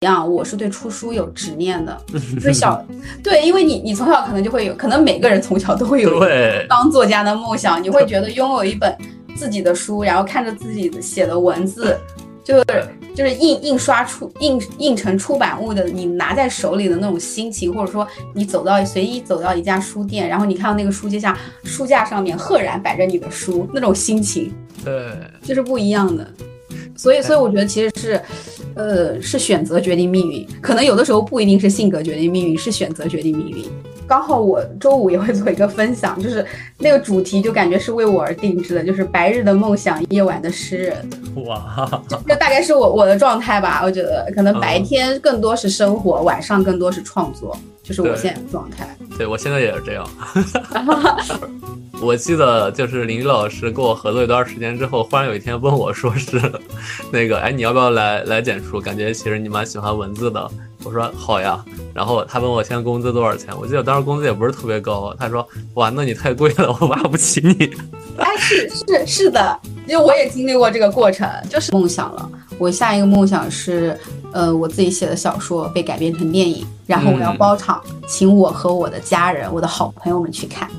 样，我是对出书有执念的。就是小对，因为你你从小可能就会有，可能每个人从小都会有当作家的梦想。你会觉得拥有一本自己的书，然后看着自己写的文字，就是就是印印刷出印印成出版物的，你拿在手里的那种心情，或者说你走到随意走到一家书店，然后你看到那个书架下书架上面赫然摆着你的书，那种心情，对，就是不一样的。所以，所以我觉得其实是，呃，是选择决定命运。可能有的时候不一定是性格决定命运，是选择决定命运。刚好我周五也会做一个分享，就是那个主题就感觉是为我而定制的，就是白日的梦想，夜晚的诗人。哇，这大概是我我的状态吧。我觉得可能白天更多是生活，晚上更多是创作，就是我现在的状态。对我现在也是这样。我记得就是林老师跟我合作一段时间之后，忽然有一天问我说是，那个哎你要不要来来简书？感觉其实你蛮喜欢文字的。我说好呀。然后他问我现在工资多少钱？我记得当时工资也不是特别高。他说哇那你太贵了，我挖不起你。哎是是是的，因为我也经历过这个过程，就是梦想了。我下一个梦想是，呃我自己写的小说被改编成电影，然后我要包场，请我和我的家人、我的好朋友们去看。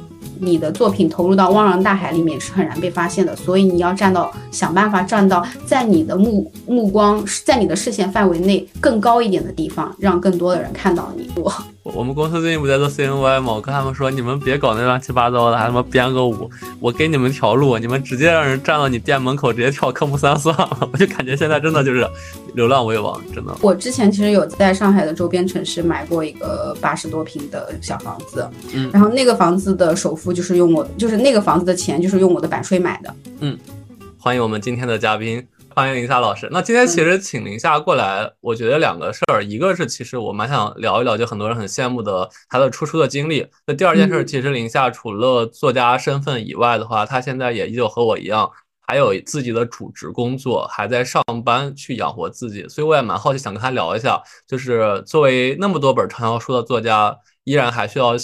你的作品投入到汪洋大海里面是很难被发现的，所以你要站到想办法站到在你的目目光在你的视线范围内更高一点的地方，让更多的人看到你。我。我们公司最近不在做 CNY 吗？我跟他们说，你们别搞那乱七八糟的，还他妈编个舞，我给你们条路，你们直接让人站到你店门口，直接跳科目三算了。我就感觉现在真的就是流浪为王，真的。我之前其实有在上海的周边城市买过一个八十多平的小房子，嗯，然后那个房子的首付就是用我，就是那个房子的钱就是用我的版税买的。嗯，欢迎我们今天的嘉宾。欢迎林夏老师。那今天其实请林夏过来，我觉得两个事儿，一个是其实我蛮想聊一聊，就很多人很羡慕的他的出书的经历。那第二件事，其实林夏除了作家身份以外的话，他现在也依旧和我一样，还有自己的主职工作，还在上班去养活自己。所以我也蛮好奇，想跟他聊一下，就是作为那么多本畅销书的作家，依然还需要。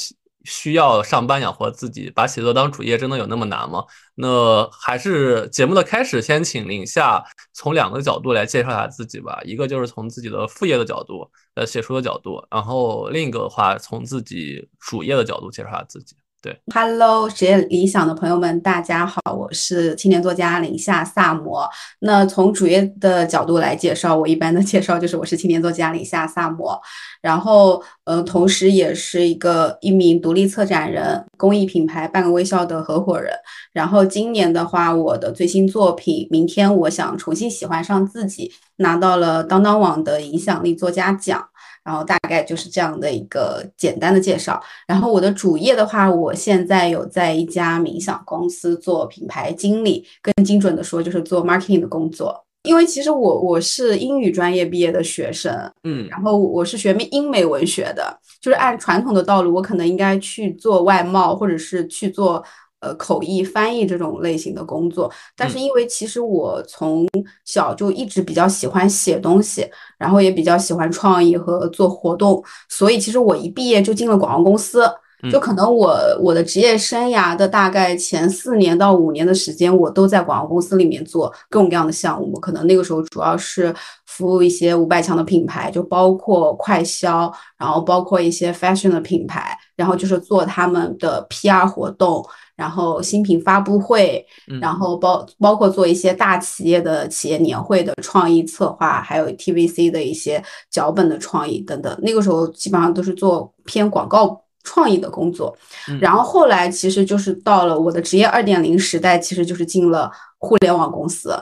需要上班养活自己，把写作当主业，真的有那么难吗？那还是节目的开始，先请林夏从两个角度来介绍一下自己吧。一个就是从自己的副业的角度，呃，写书的角度；然后另一个的话，从自己主业的角度介绍一下自己。对，Hello，职业理想的朋友们，大家好，我是青年作家林夏萨摩。那从主页的角度来介绍，我一般的介绍就是我是青年作家林夏萨摩，然后呃，同时也是一个一名独立策展人，公益品牌半个微笑的合伙人。然后今年的话，我的最新作品《明天我想重新喜欢上自己》拿到了当当网的影响力作家奖。然后大概就是这样的一个简单的介绍。然后我的主业的话，我现在有在一家冥想公司做品牌经理，更精准的说就是做 marketing 的工作。因为其实我我是英语专业毕业的学生，嗯，然后我是学英美文学的，就是按传统的道路，我可能应该去做外贸，或者是去做。呃，口译翻译这种类型的工作，但是因为其实我从小就一直比较喜欢写东西，然后也比较喜欢创意和做活动，所以其实我一毕业就进了广告公司。就可能我我的职业生涯的大概前四年到五年的时间，我都在广告公司里面做各种各样的项目。可能那个时候主要是服务一些五百强的品牌，就包括快销，然后包括一些 fashion 的品牌，然后就是做他们的 PR 活动。然后新品发布会，然后包包括做一些大企业的企业年会的创意策划，还有 TVC 的一些脚本的创意等等。那个时候基本上都是做偏广告创意的工作。然后后来其实就是到了我的职业二点零时代，其实就是进了互联网公司，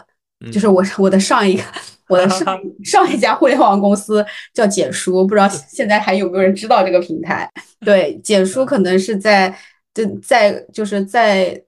就是我我的上一个我的上 上一家互联网公司叫简书，不知道现在还有没有人知道这个平台？对，简书可能是在。就在就是在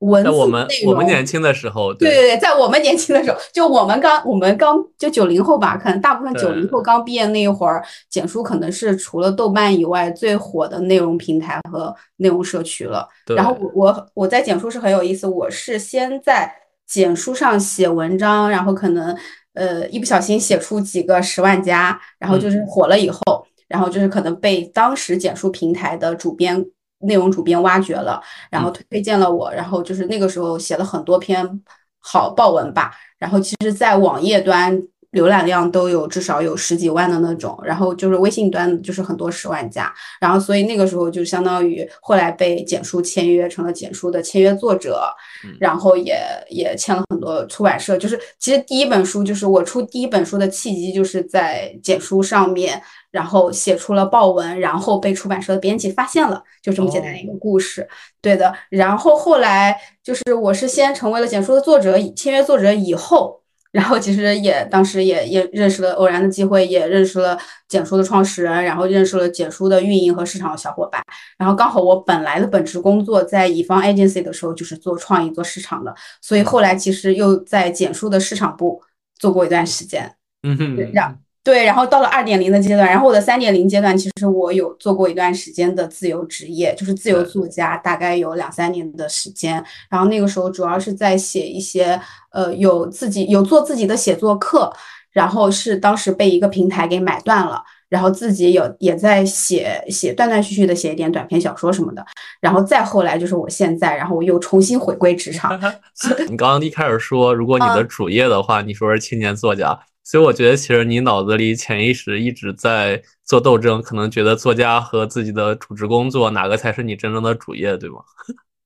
文字我们我们年轻的时候，对对对，在我们年轻的时候，就我们刚我们刚就九零后吧，可能大部分九零后刚毕业那一会儿，简书可能是除了豆瓣以外最火的内容平台和内容社区了。然后我我我在简书是很有意思，我是先在简书上写文章，然后可能呃一不小心写出几个十万加，然后就是火了以后，然后就是可能被当时简书平台的主编。内容主编挖掘了，然后推荐了我，然后就是那个时候写了很多篇好报文吧。然后其实，在网页端浏览量都有至少有十几万的那种，然后就是微信端就是很多十万加，然后所以那个时候就相当于后来被简书签约成了简书的签约作者，然后也也签了很多出版社，就是其实第一本书就是我出第一本书的契机就是在简书上面，然后写出了报文，然后被出版社的编辑发现了，就这么简单的一个故事，对的，然后后来就是我是先成为了简书的作者，签约作者以后。然后其实也当时也也认识了偶然的机会，也认识了简书的创始人，然后认识了简书的运营和市场的小伙伴。然后刚好我本来的本职工作在乙方 agency 的时候就是做创意、做市场的，所以后来其实又在简书的市场部做过一段时间。嗯哼，让。对，然后到了二点零的阶段，然后我的三点零阶段，其实我有做过一段时间的自由职业，就是自由作家，大概有两三年的时间。然后那个时候主要是在写一些，呃，有自己有做自己的写作课，然后是当时被一个平台给买断了，然后自己有也在写写断断续续的写一点短篇小说什么的。然后再后来就是我现在，然后我又重新回归职场。你刚刚一开始说，如果你的主业的话，你说是青年作家。所以我觉得，其实你脑子里潜意识一直在做斗争，可能觉得作家和自己的主职工作哪个才是你真正的主业，对吗？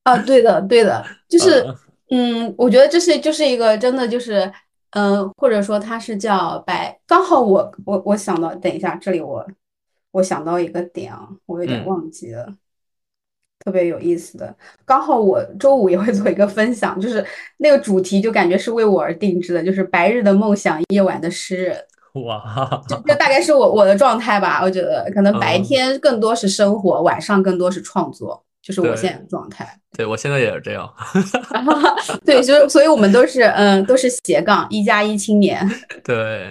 啊，对的，对的，就是，嗯，我觉得这是就是一个真的就是，嗯，或者说他是叫白，刚好我我我想到，等一下，这里我我想到一个点啊，我有点忘记了。特别有意思的，刚好我周五也会做一个分享，就是那个主题就感觉是为我而定制的，就是白日的梦想，夜晚的诗人。哇，这大概是我我的状态吧。我觉得可能白天更多是生活，晚上更多是创作，就是我现在的状态。对我现在也是这样。对，就是所以我们都是嗯，都是斜杠一加一青年。对。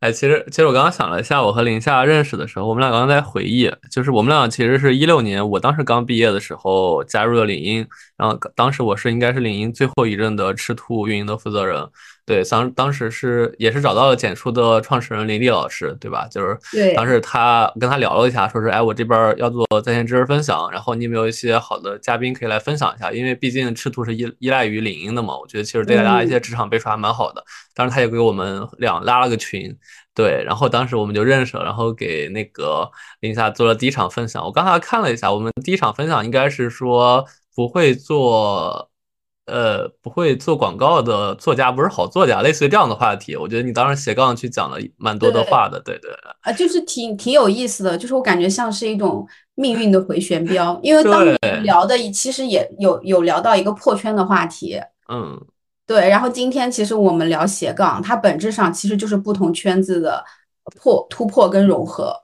哎，其实其实我刚刚想了一下，我和林夏认识的时候，我们俩刚刚在回忆，就是我们俩其实是一六年，我当时刚毕业的时候加入了领英，然后当时我是应该是领英最后一任的赤兔运营的负责人。对，当当时是也是找到了简书的创始人林立老师，对吧？就是当时他跟他聊了一下，说是哎，我这边要做在线知识分享，然后你有没有一些好的嘉宾可以来分享一下？因为毕竟赤兔是依依赖于领英的嘛，我觉得其实对大家一些职场背书还蛮好的。当时他也给我们俩拉了个群，对，然后当时我们就认识了，然后给那个林夏做了第一场分享。我刚才看了一下，我们第一场分享应该是说不会做。呃，不会做广告的作家不是好作家，类似于这样的话题，我觉得你当时斜杠去讲了蛮多的话的，对对。啊，就是挺挺有意思的，就是我感觉像是一种命运的回旋镖，因为当年聊的其实也有有聊到一个破圈的话题，嗯，对，然后今天其实我们聊斜杠，它本质上其实就是不同圈子的破突破跟融合，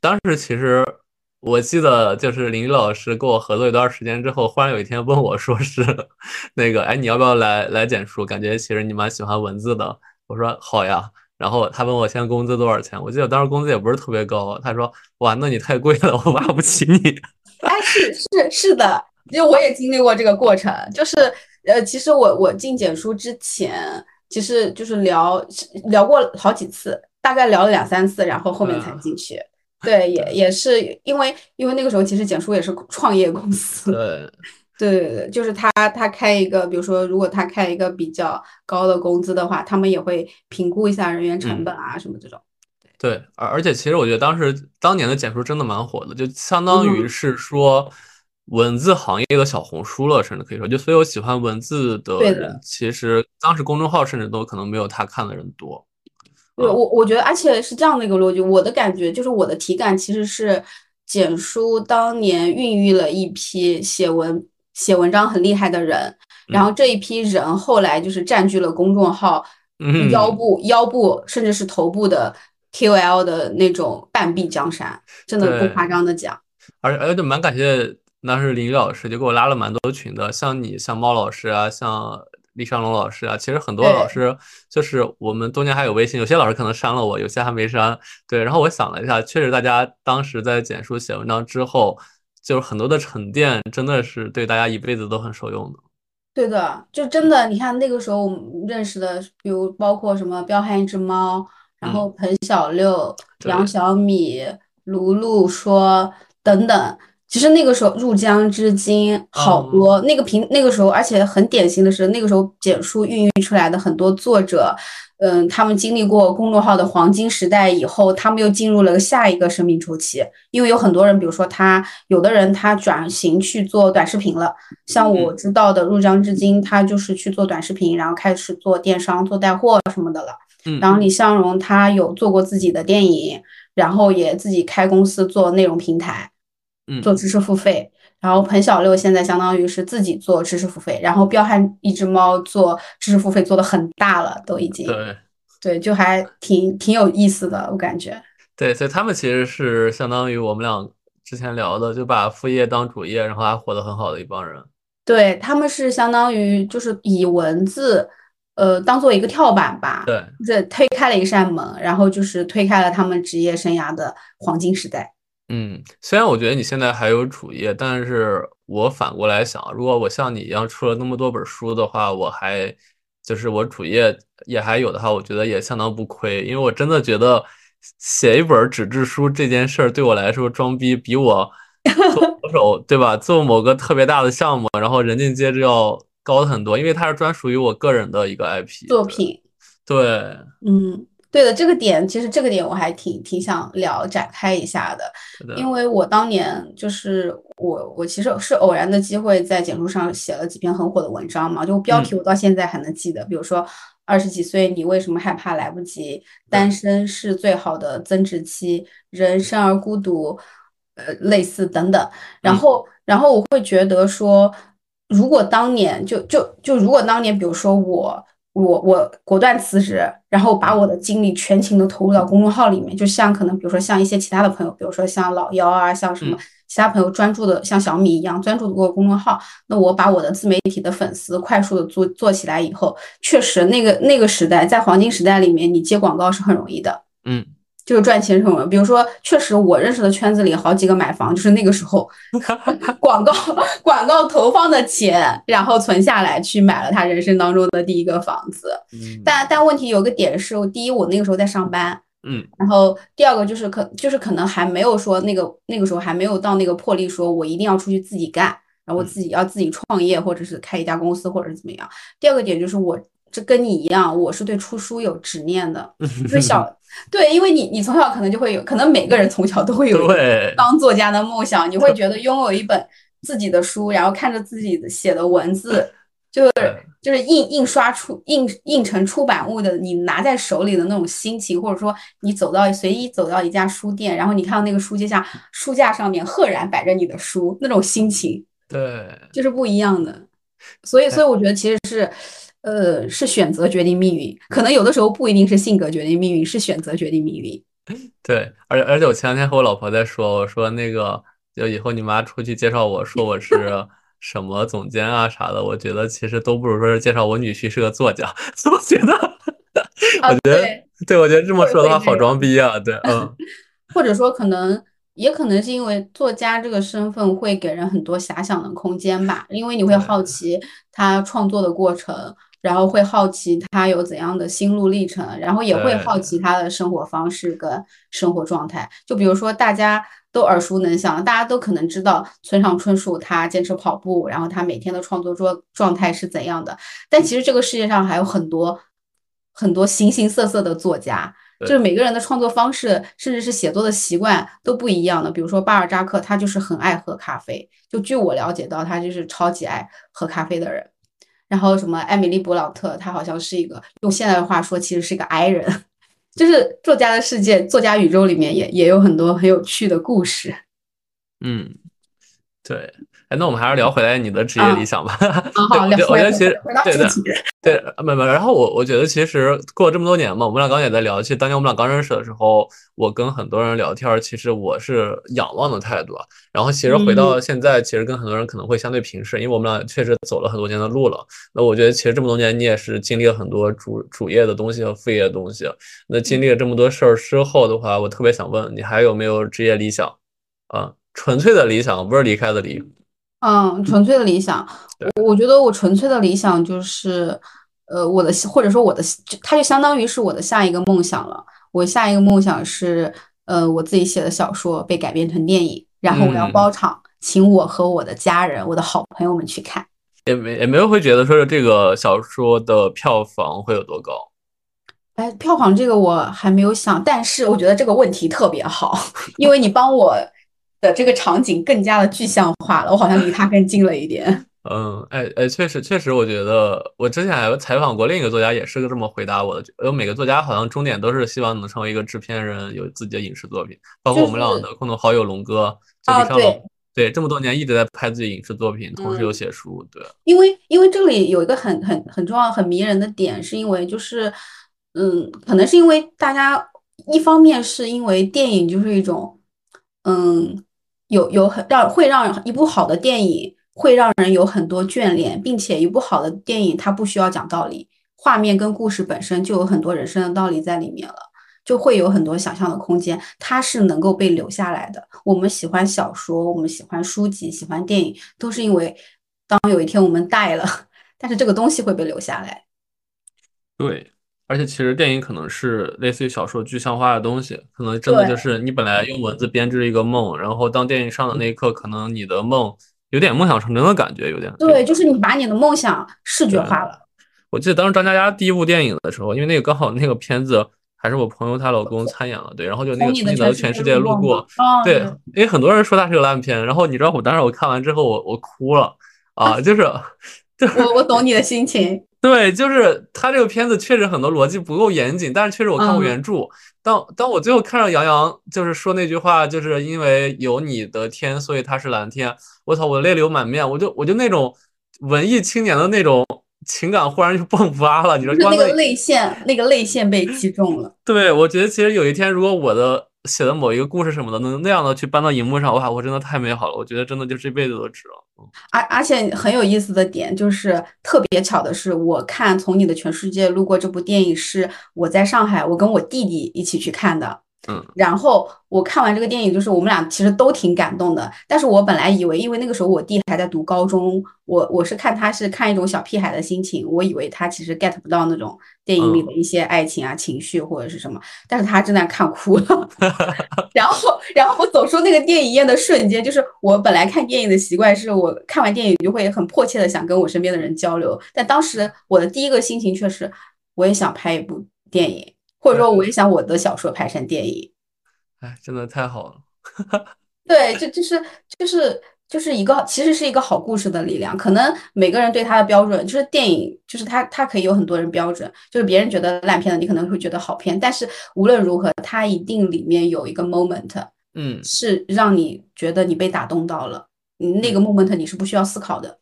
当时其实。我记得就是林老师跟我合作一段时间之后，忽然有一天问我说是那个，哎，你要不要来来简书？感觉其实你蛮喜欢文字的。我说好呀。然后他问我现在工资多少钱？我记得当时工资也不是特别高。他说哇，那你太贵了，我挖不起你。哎，是是是的，因为我也经历过这个过程。就是呃，其实我我进简书之前，其实就是聊聊过好几次，大概聊了两三次，然后后面才进去。对，也也是因为，因为那个时候其实简书也是创业公司。对，对对对，就是他他开一个，比如说如果他开一个比较高的工资的话，他们也会评估一下人员成本啊什么这种。对，而而且其实我觉得当时当年的简书真的蛮火的，就相当于是说文字行业的小红书了，甚至可以说，就所有喜欢文字的人，其实当时公众号甚至都可能没有他看的人多。对我，我觉得，而且是这样的一个逻辑。我的感觉就是，我的体感其实是简书当年孕育了一批写文、写文章很厉害的人，然后这一批人后来就是占据了公众号腰部、腰部甚至是头部的 KOL 的那种半壁江山，真的不夸张的讲。而且，而且蛮感谢当时林雨老师，就给我拉了蛮多群的，像你、像猫老师啊，像。李尚龙老师啊，其实很多老师就是我们中间还有微信，有些老师可能删了我，有些还没删。对，然后我想了一下，确实大家当时在简书写文章之后，就是很多的沉淀，真的是对大家一辈子都很受用的。对的，就真的，你看那个时候我们认识的，比如包括什么彪悍一只猫，然后彭小六、杨小米、卢璐说等等。其实那个时候入江之鲸好多，那个平那个时候，而且很典型的是，那个时候简书孕育出来的很多作者，嗯，他们经历过公众号的黄金时代以后，他们又进入了下一个生命周期。因为有很多人，比如说他，有的人他转型去做短视频了，像我知道的入江之鲸，他就是去做短视频，然后开始做电商、做带货什么的了。嗯，然后李相荣他有做过自己的电影，然后也自己开公司做内容平台。做知识付费，然后彭小六现在相当于是自己做知识付费，然后彪悍一只猫做知识付费做的很大了，都已经对对，就还挺挺有意思的，我感觉。对，所以他们其实是相当于我们俩之前聊的，就把副业当主业，然后还活得很好的一帮人。对他们是相当于就是以文字呃当做一个跳板吧，对，这推开了一扇门，然后就是推开了他们职业生涯的黄金时代。嗯，虽然我觉得你现在还有主业，但是我反过来想，如果我像你一样出了那么多本书的话，我还就是我主业也还有的话，我觉得也相当不亏，因为我真的觉得写一本纸质书这件事儿对我来说装逼比我做 手对吧？做某个特别大的项目，然后人尽皆知要高很多，因为它是专属于我个人的一个 IP 作品。对，嗯。对的，这个点其实这个点我还挺挺想聊展开一下的，因为我当年就是我我其实是偶然的机会在简书上写了几篇很火的文章嘛，就标题我到现在还能记得，比如说二十几岁你为什么害怕来不及，单身是最好的增值期，人生而孤独，呃类似等等，然后然后我会觉得说，如果当年就就就如果当年比如说我。我我果断辞职，然后把我的精力全情的投入到公众号里面，就像可能比如说像一些其他的朋友，比如说像老幺啊，像什么其他朋友专注的像小米一样专注的过公众号，那我把我的自媒体的粉丝快速的做做起来以后，确实那个那个时代在黄金时代里面，你接广告是很容易的，嗯。就是赚钱什么，比如说，确实我认识的圈子里好几个买房，就是那个时候 广告广告投放的钱，然后存下来去买了他人生当中的第一个房子。但但问题有个点是，第一我那个时候在上班，嗯，然后第二个就是可就是可能还没有说那个那个时候还没有到那个魄力，说我一定要出去自己干，然后我自己要自己创业或者是开一家公司或者是怎么样。第二个点就是我。这跟你一样，我是对出书有执念的。就是小对，因为你你从小可能就会有，可能每个人从小都会有当作家的梦想。你会觉得拥有一本自己的书，然后看着自己写的文字，就是就是印印刷出印印成出版物的，你拿在手里的那种心情，或者说你走到随意走到一家书店，然后你看到那个书架下书架上面赫然摆着你的书，那种心情，对，就是不一样的。所以，所以我觉得其实是。呃，是选择决定命运，可能有的时候不一定是性格决定命运，是选择决定命运。对，而且而且我前两天和我老婆在说，我说那个就以后你妈出去介绍我说我是 什么总监啊啥的，我觉得其实都不如说是介绍我女婿是个作家。怎么觉得，我觉得，对我觉得这么说的话好装逼啊。对，嗯，或者说可能也可能是因为作家这个身份会给人很多遐想的空间吧，因为你会好奇他创作的过程。然后会好奇他有怎样的心路历程，然后也会好奇他的生活方式跟生活状态。就比如说大家都耳熟能详，大家都可能知道村上春树他坚持跑步，然后他每天的创作状状态是怎样的。但其实这个世界上还有很多很多形形色色的作家，就是每个人的创作方式，甚至是写作的习惯都不一样的。比如说巴尔扎克，他就是很爱喝咖啡，就据我了解到，他就是超级爱喝咖啡的人。然后什么艾米丽·勃朗特，她好像是一个用现在的话说，其实是一个 I 人，就是作家的世界，作家宇宙里面也也有很多很有趣的故事。嗯，对。哎，那我们还是聊回来你的职业理想吧。好，聊我觉得其实对的，对，没没。然后我我觉得其实过了这么多年嘛，我们俩刚也在聊，其实当年我们俩刚认识的时候，我跟很多人聊天，其实我是仰望的态度。然后其实回到现在，其实跟很多人可能会相对平视，因为我们俩确实走了很多年的路了。那我觉得其实这么多年，你也是经历了很多主主业的东西和副业的东西。那经历了这么多事儿之后的话，我特别想问你，还有没有职业理想？啊，纯粹的理想，不是离开的离。嗯，纯粹的理想，我我觉得我纯粹的理想就是，呃，我的或者说我的，它就相当于是我的下一个梦想了。我下一个梦想是，呃，我自己写的小说被改编成电影，然后我要包场请我和我的家人、我的好朋友们去看。也没也没有会觉得说是这个小说的票房会有多高。哎，票房这个我还没有想，但是我觉得这个问题特别好，因为你帮我的这个场景更加的具象化了，我好像离他更近了一点。嗯，哎哎，确实确实，我觉得我之前还采访过另一个作家，也是个这么回答我的。有每个作家好像终点都是希望能成为一个制片人，有自己的影视作品。包括我们俩的共同好友龙哥，啊，对对，这么多年一直在拍自己影视作品，同时又写书。对，因为因为这里有一个很很很重要、很迷人的点，是因为就是嗯，可能是因为大家一方面是因为电影就是一种嗯，有有很让会让一部好的电影。会让人有很多眷恋，并且一部好的电影它不需要讲道理，画面跟故事本身就有很多人生的道理在里面了，就会有很多想象的空间，它是能够被留下来的。我们喜欢小说，我们喜欢书籍，喜欢电影，都是因为当有一天我们带了，但是这个东西会被留下来。对，而且其实电影可能是类似于小说具象化的东西，可能真的就是你本来用文字编织了一个梦，然后当电影上的那一刻，可能你的梦。有点梦想成真的感觉，有点对，就是你把你的梦想视觉化了。我记得当时张嘉佳第一部电影的时候，因为那个刚好那个片子还是我朋友她老公参演了，对，然后就那个从你的全世界路过，对，因为很多人说它是个烂片，然后你知道我当时我看完之后我我哭了啊，就是，就我我懂你的心情。对，就是他这个片子确实很多逻辑不够严谨，但是确实我看过原著。当当我最后看到杨洋就是说那句话，就是因为有你的天，所以它是蓝天。我操，我泪流满面，我就我就那种文艺青年的那种情感忽然就迸发了，你知道？那个泪腺，那个泪腺被击中了。对，我觉得其实有一天，如果我的。写的某一个故事什么的，能那样的去搬到荧幕上，哇，我真的太美好了！我觉得真的就这辈子都值了。而而且很有意思的点就是，特别巧的是，我看《从你的全世界路过》这部电影是我在上海，我跟我弟弟一起去看的。嗯，然后我看完这个电影，就是我们俩其实都挺感动的。但是我本来以为，因为那个时候我弟还在读高中，我我是看他是看一种小屁孩的心情，我以为他其实 get 不到那种电影里的一些爱情啊、情绪或者是什么。但是他真的看哭了。然后，然后我走出那个电影院的瞬间，就是我本来看电影的习惯是我看完电影就会很迫切的想跟我身边的人交流。但当时我的第一个心情却是，我也想拍一部电影。或者说，我也想我的小说拍成电影。哎，真的太好了。对，这就是就是就是一个，其实是一个好故事的力量。可能每个人对它的标准，就是电影，就是它它可以有很多人标准，就是别人觉得烂片的，你可能会觉得好片。但是无论如何，它一定里面有一个 moment，嗯，是让你觉得你被打动到了。那个 moment 你是不需要思考的。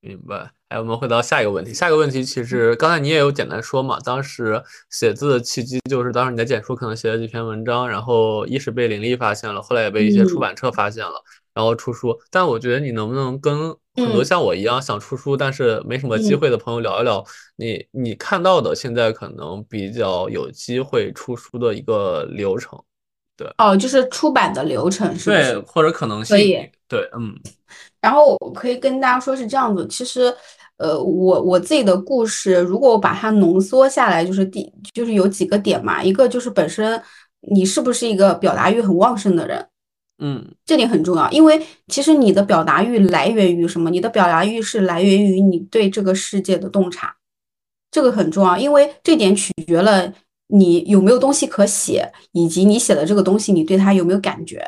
明白。哎，我们回到下一个问题。下一个问题其实刚才你也有简单说嘛，当时写字的契机就是当时你在简书可能写了几篇文章，然后一是被林立发现了，后来也被一些出版社发现了，然后出书。但我觉得你能不能跟很多像我一样想出书但是没什么机会的朋友聊一聊，你你看到的现在可能比较有机会出书的一个流程？对，哦，就是出版的流程是？对，或者可能性？可以。对，嗯。然后我可以跟大家说是这样子，其实。呃，我我自己的故事，如果我把它浓缩下来，就是第就是有几个点嘛。一个就是本身你是不是一个表达欲很旺盛的人，嗯，这点很重要。因为其实你的表达欲来源于什么？你的表达欲是来源于你对这个世界的洞察，这个很重要。因为这点取决了你有没有东西可写，以及你写的这个东西你对它有没有感觉，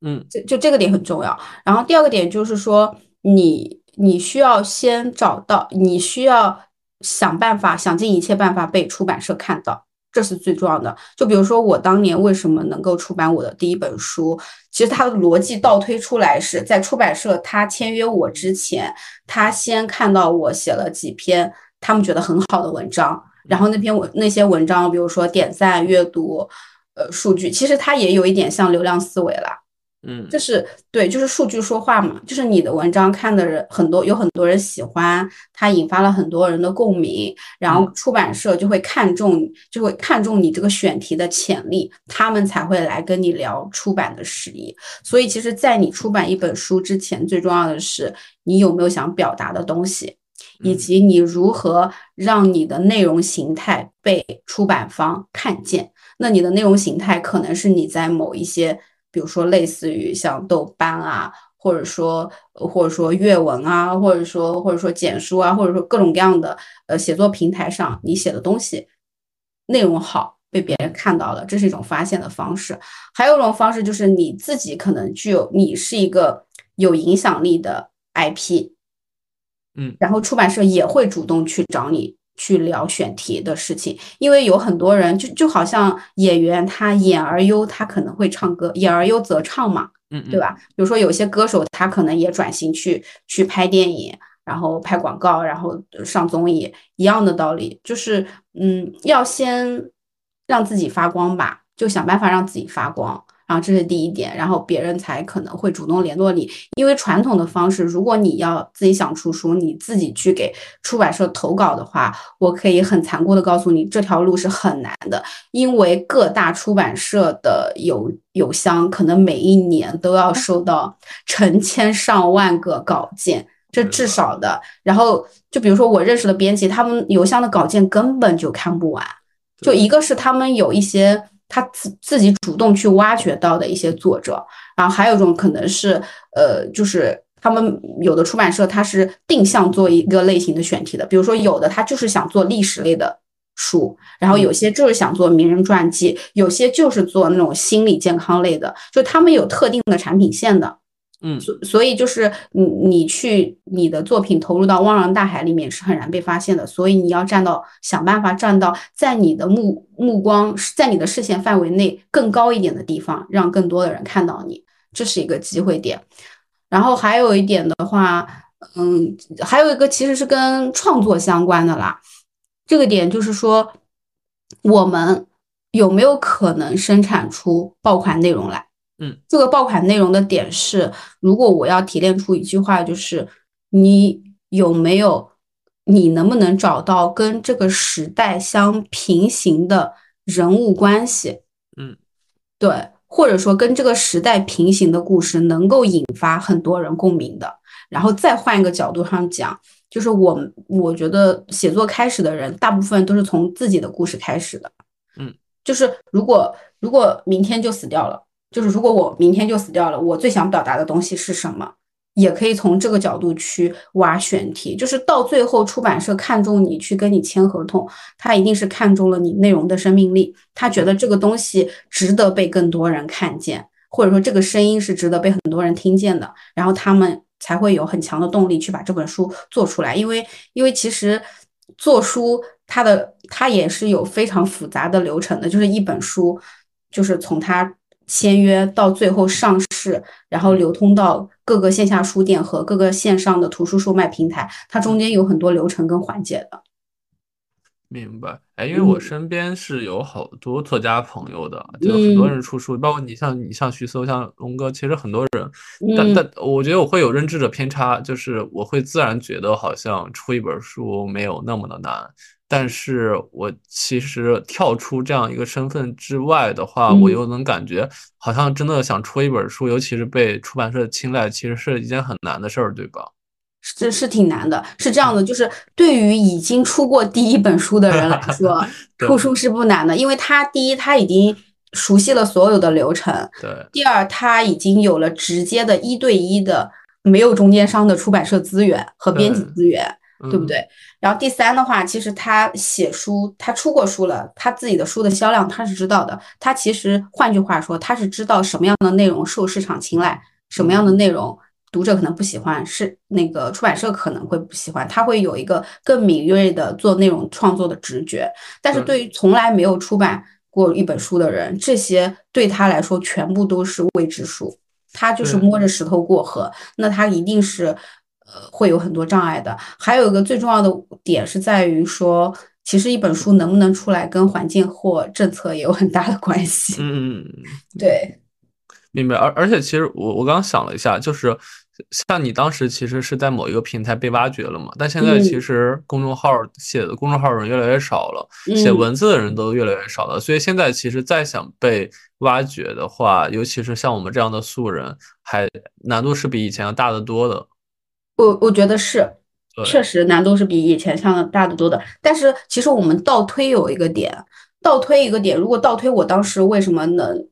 嗯，就就这个点很重要。然后第二个点就是说你。你需要先找到，你需要想办法，想尽一切办法被出版社看到，这是最重要的。就比如说我当年为什么能够出版我的第一本书，其实它的逻辑倒推出来是在出版社他签约我之前，他先看到我写了几篇他们觉得很好的文章，然后那篇文那些文章，比如说点赞、阅读、呃数据，其实它也有一点像流量思维了。嗯，就是对，就是数据说话嘛，就是你的文章看的人很多，有很多人喜欢，它引发了很多人的共鸣，然后出版社就会看中，就会看中你这个选题的潜力，他们才会来跟你聊出版的事宜。所以，其实，在你出版一本书之前，最重要的是你有没有想表达的东西，以及你如何让你的内容形态被出版方看见。那你的内容形态可能是你在某一些。比如说，类似于像豆瓣啊，或者说或者说阅文啊，或者说或者说简书啊，或者说各种各样的呃写作平台上，你写的东西内容好，被别人看到了，这是一种发现的方式。还有一种方式就是你自己可能具有，你是一个有影响力的 IP，嗯，然后出版社也会主动去找你。去聊选题的事情，因为有很多人就就好像演员，他演而优，他可能会唱歌，演而优则唱嘛，嗯，对吧？比如说有些歌手，他可能也转型去去拍电影，然后拍广告，然后上综艺，一样的道理，就是嗯，要先让自己发光吧，就想办法让自己发光。然后这是第一点，然后别人才可能会主动联络你，因为传统的方式，如果你要自己想出书，你自己去给出版社投稿的话，我可以很残酷的告诉你，这条路是很难的，因为各大出版社的邮邮箱可能每一年都要收到成千上万个稿件，这至少的。然后就比如说我认识的编辑，他们邮箱的稿件根本就看不完，就一个是他们有一些。他自自己主动去挖掘到的一些作者，然后还有一种可能是，呃，就是他们有的出版社他是定向做一个类型的选题的，比如说有的他就是想做历史类的书，然后有些就是想做名人传记，有些就是做那种心理健康类的，就他们有特定的产品线的。嗯，所所以就是你你去你的作品投入到汪洋大海里面是很难被发现的，所以你要站到想办法站到在你的目目光在你的视线范围内更高一点的地方，让更多的人看到你，这是一个机会点。然后还有一点的话，嗯，还有一个其实是跟创作相关的啦，这个点就是说我们有没有可能生产出爆款内容来。嗯，这个爆款内容的点是，如果我要提炼出一句话，就是你有没有，你能不能找到跟这个时代相平行的人物关系？嗯，对，或者说跟这个时代平行的故事，能够引发很多人共鸣的。然后再换一个角度上讲，就是我我觉得写作开始的人，大部分都是从自己的故事开始的。嗯，就是如果如果明天就死掉了。就是如果我明天就死掉了，我最想表达的东西是什么？也可以从这个角度去挖选题。就是到最后出版社看中你去跟你签合同，他一定是看中了你内容的生命力，他觉得这个东西值得被更多人看见，或者说这个声音是值得被很多人听见的，然后他们才会有很强的动力去把这本书做出来。因为因为其实做书它的它也是有非常复杂的流程的，就是一本书就是从它。签约到最后上市，然后流通到各个线下书店和各个线上的图书售卖平台，它中间有很多流程跟环节的。明白，哎，因为我身边是有好多作家朋友的，就很多人出书，包括你像你像徐搜，像龙哥，其实很多人，但但我觉得我会有认知的偏差，就是我会自然觉得好像出一本书没有那么的难。但是我其实跳出这样一个身份之外的话，我又能感觉好像真的想出一本书，尤其是被出版社青睐，其实是一件很难的事儿，对吧？是是挺难的，是这样的，就是对于已经出过第一本书的人来 说，出书是不难的，因为他第一他已经熟悉了所有的流程，对；第二他已经有了直接的一对一的没有中间商的出版社资源和编辑资源，对不对？然后第三的话，其实他写书，他出过书了，他自己的书的销量他是知道的。他其实换句话说，他是知道什么样的内容受市场青睐，什么样的内容读者可能不喜欢，是那个出版社可能会不喜欢。他会有一个更敏锐的做内容创作的直觉。但是对于从来没有出版过一本书的人，这些对他来说全部都是未知数，他就是摸着石头过河。那他一定是。呃，会有很多障碍的。还有一个最重要的点是在于说，其实一本书能不能出来，跟环境或政策也有很大的关系。嗯，对，明白。而而且，其实我我刚刚想了一下，就是像你当时其实是在某一个平台被挖掘了嘛，但现在其实公众号写的公众号人越来越少了，写文字的人都越来越少了。所以现在其实再想被挖掘的话，尤其是像我们这样的素人，还难度是比以前要大得多的。我我觉得是，确实难度是比以前上的大得多的。但是其实我们倒推有一个点，倒推一个点，如果倒推我当时为什么能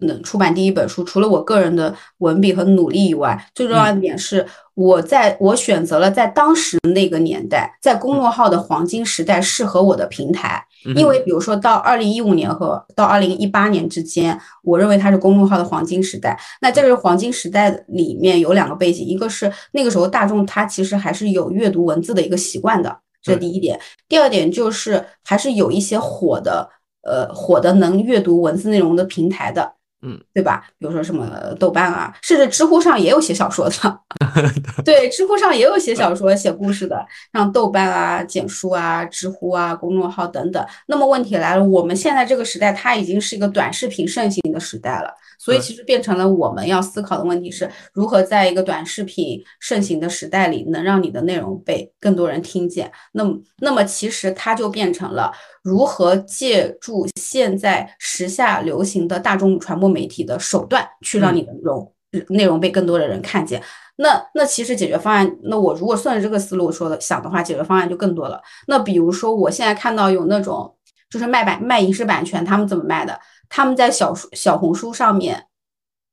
能出版第一本书，除了我个人的文笔和努力以外，最重要一点是我在我选择了在当时那个年代，在公众号的黄金时代适合我的平台。因为比如说到二零一五年和到二零一八年之间，我认为它是公众号的黄金时代。那这个黄金时代里面有两个背景，一个是那个时候大众他其实还是有阅读文字的一个习惯的，这是第一点。第二点就是还是有一些火的，呃，火的能阅读文字内容的平台的。嗯，对吧？比如说什么豆瓣啊，甚至知乎上也有写小说的。对，知乎上也有写小说、写故事的，像豆瓣啊、简书啊、知乎啊、公众号等等。那么问题来了，我们现在这个时代，它已经是一个短视频盛行的时代了。所以其实变成了我们要思考的问题是如何在一个短视频盛行的时代里，能让你的内容被更多人听见。那么，那么其实它就变成了如何借助现在时下流行的大众传播媒体的手段，去让你的内容内容被更多的人看见。那那其实解决方案，那我如果顺着这个思路说的想的话，解决方案就更多了。那比如说，我现在看到有那种就是卖版卖影视版权，他们怎么卖的？他们在小小红书上面，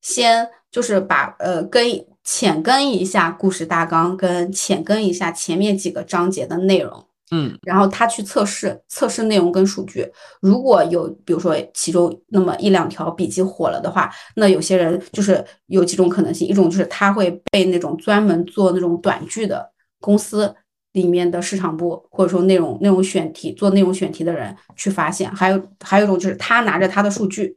先就是把呃跟浅跟一下故事大纲，跟浅跟一下前面几个章节的内容，嗯，然后他去测试测试内容跟数据，如果有比如说其中那么一两条笔记火了的话，那有些人就是有几种可能性，一种就是他会被那种专门做那种短剧的公司。里面的市场部或者说内容内容选题做内容选题的人去发现，还有还有一种就是他拿着他的数据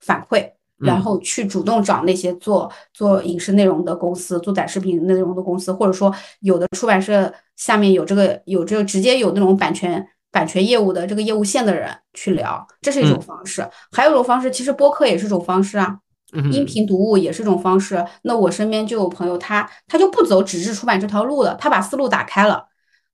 反馈，然后去主动找那些做做影视内容的公司、做短视频内容的公司，或者说有的出版社下面有这个有这个直接有那种版权版权业务的这个业务线的人去聊，这是一种方式。还有一种方式，其实播客也是种方式啊。音频读物也是一种方式。那我身边就有朋友，他他就不走纸质出版这条路了，他把思路打开了。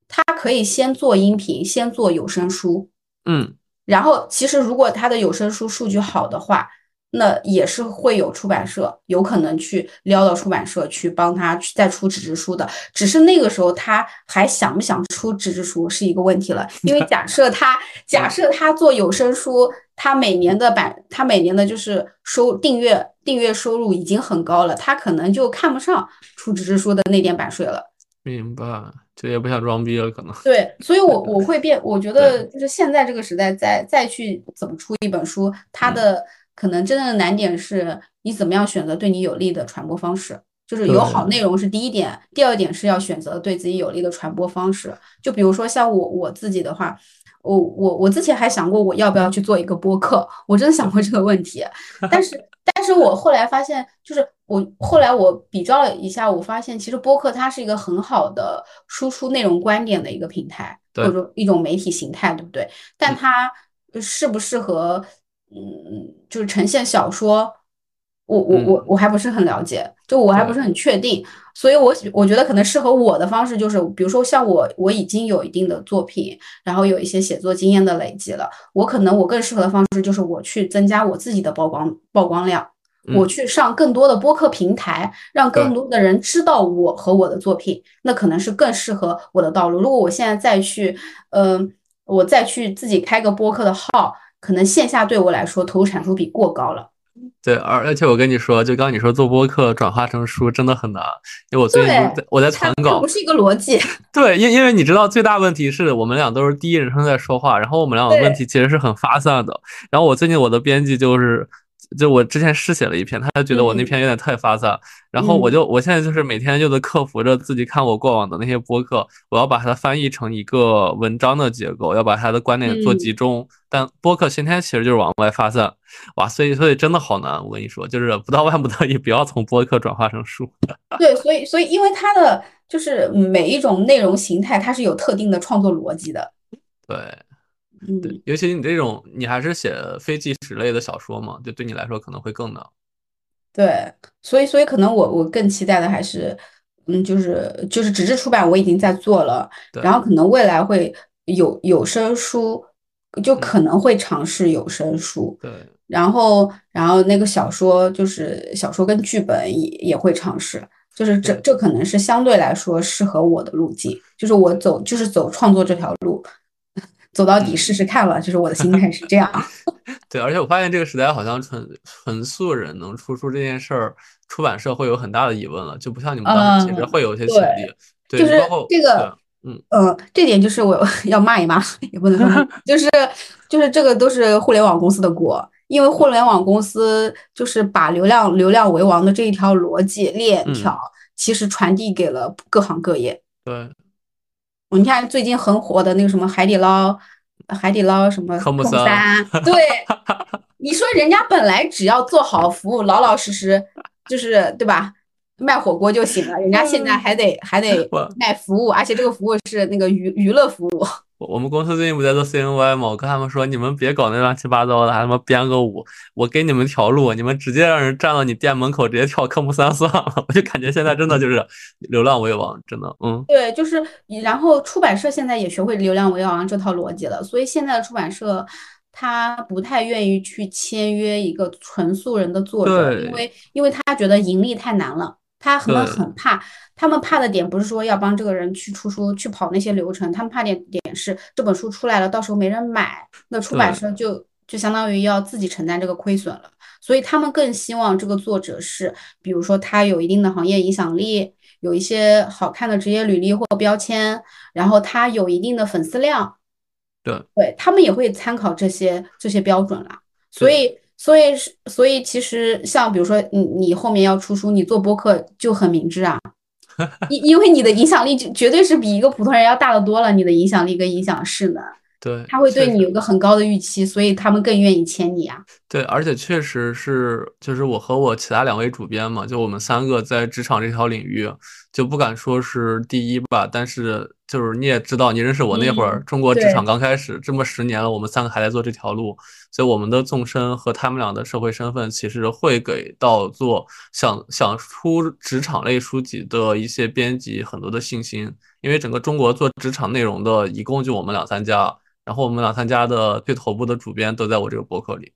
他可以先做音频，先做有声书，嗯，然后其实如果他的有声书数据好的话，那也是会有出版社有可能去撩到出版社去帮他去再出纸质书的。只是那个时候他还想不想出纸质书是一个问题了，因为假设他 假设他做有声书，他每年的版他每年的就是收订阅订阅收入已经很高了，他可能就看不上出纸质书的那点版税了。明白。就也不想装逼了，可能对，所以，我我会变，我觉得就是现在这个时代，再再去怎么出一本书，它的可能真正的难点是你怎么样选择对你有利的传播方式，就是有好内容是第一点，第二点是要选择对自己有利的传播方式。就比如说像我我自己的话，我我我之前还想过我要不要去做一个播客，我真的想过这个问题，但是但是我后来发现就是。我后来我比较了一下，我发现其实播客它是一个很好的输出内容观点的一个平台，或者说一种媒体形态，对不对？但它适不适合，嗯，就是呈现小说，我我我我还不是很了解，就我还不是很确定。所以，我我觉得可能适合我的方式就是，比如说像我我已经有一定的作品，然后有一些写作经验的累积了，我可能我更适合的方式就是我去增加我自己的曝光曝光量。我去上更多的播客平台，让更多的人知道我和我的作品，那可能是更适合我的道路。如果我现在再去，嗯，我再去自己开个播客的号，可能线下对我来说投入产出比过高了。对，而而且我跟你说，就刚你说做播客转化成书真的很难，因为我最近在我在传稿，不是一个逻辑。对，因因为你知道最大问题是我们俩都是第一人称在说话，然后我们俩的问题其实是很发散的。然后我最近我的编辑就是。就我之前试写了一篇，他觉得我那篇有点太发散，然后我就我现在就是每天就在克服着自己看我过往的那些播客，我要把它翻译成一个文章的结构，要把它的观点做集中。但播客先天其实就是往外发散，哇，所以所以真的好难。我跟你说，就是不到万不得已，不要从播客转化成书。对，所以所以因为它的就是每一种内容形态，它是有特定的创作逻辑的。对。对，尤其你这种，你还是写非纪实类的小说嘛，就对你来说可能会更难。对，所以所以可能我我更期待的还是，嗯，就是就是纸质出版我已经在做了，然后可能未来会有有声书，就可能会尝试有声书。对，然后然后那个小说就是小说跟剧本也也会尝试，就是这这可能是相对来说适合我的路径，就是我走就是走创作这条路。走到底试试看了，就是我的心态是这样。对，而且我发现这个时代好像纯纯素人能出书这件事儿，出版社会有很大的疑问了，就不像你们当时其实会有一些潜力。对，就是这个，嗯呃，这点就是我 要骂一骂，也不能说，就是就是这个都是互联网公司的锅，因为互联网公司就是把流量流量为王的这一条逻辑链条，其实传递给了各行各业。对，你看最近很火的那个什么海底捞。海底捞什么科目三？对，你说人家本来只要做好服务，老老实实，就是对吧？卖火锅就行了，人家现在还得还得卖服务，而且这个服务是那个娱娱乐服务。我我们公司最近不在做 CNY 吗？我跟他们说，你们别搞那乱七八糟的，还他妈编个舞，我给你们条路，你们直接让人站到你店门口，直接跳科目三算了。我就感觉现在真的就是流量为王，真的，嗯，对，就是然后出版社现在也学会流量为王这套逻辑了，所以现在的出版社他不太愿意去签约一个纯素人的作者，因为因为他觉得盈利太难了。他们很怕，他们怕的点不是说要帮这个人去出书、去跑那些流程，他们怕点点是这本书出来了，到时候没人买，那出版社就就相当于要自己承担这个亏损了。所以他们更希望这个作者是，比如说他有一定的行业影响力，有一些好看的职业履历或标签，然后他有一定的粉丝量，对，对他们也会参考这些这些标准啦。所以。所以是，所以其实像比如说你你后面要出书，你做播客就很明智啊，因因为你的影响力就绝对是比一个普通人要大的多了，你的影响力跟影响势能。对，他会对你有个很高的预期，所以他们更愿意签你啊。对，而且确实是，就是我和我其他两位主编嘛，就我们三个在职场这条领域，就不敢说是第一吧，但是就是你也知道，你认识我那会儿，中国职场刚开始，这么十年了，我们三个还在做这条路，所以我们的纵深和他们俩的社会身份，其实会给到做想想出职场类书籍的一些编辑很多的信心，因为整个中国做职场内容的，一共就我们两三家。然后我们两三家的最头部的主编都在我这个博客里。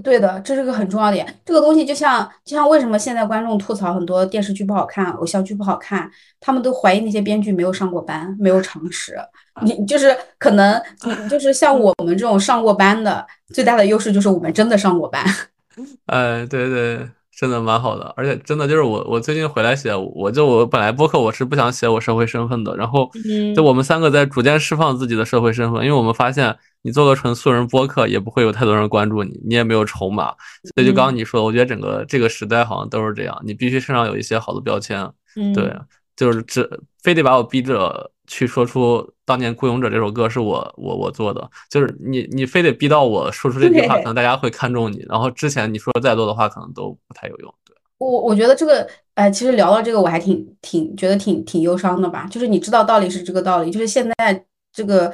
对的，这是个很重要的点。这个东西就像就像为什么现在观众吐槽很多电视剧不好看、偶像剧不好看，他们都怀疑那些编剧没有上过班、没有常识。你就是可能你就是像我们这种上过班的，最大的优势就是我们真的上过班。哎，对对。真的蛮好的，而且真的就是我，我最近回来写，我就我本来播客我是不想写我社会身份的，然后就我们三个在逐渐释放自己的社会身份，因为我们发现你做个纯素人播客也不会有太多人关注你，你也没有筹码，所以就刚刚你说的，我觉得整个这个时代好像都是这样，你必须身上有一些好的标签，对，就是这非得把我逼着。去说出当年《孤勇者》这首歌是我我我做的，就是你你非得逼到我说出这句话，可能大家会看中你。然后之前你说再多的话，可能都不太有用。对，我我觉得这个，哎，其实聊到这个，我还挺挺觉得挺挺忧伤的吧。就是你知道道理是这个道理，就是现在这个。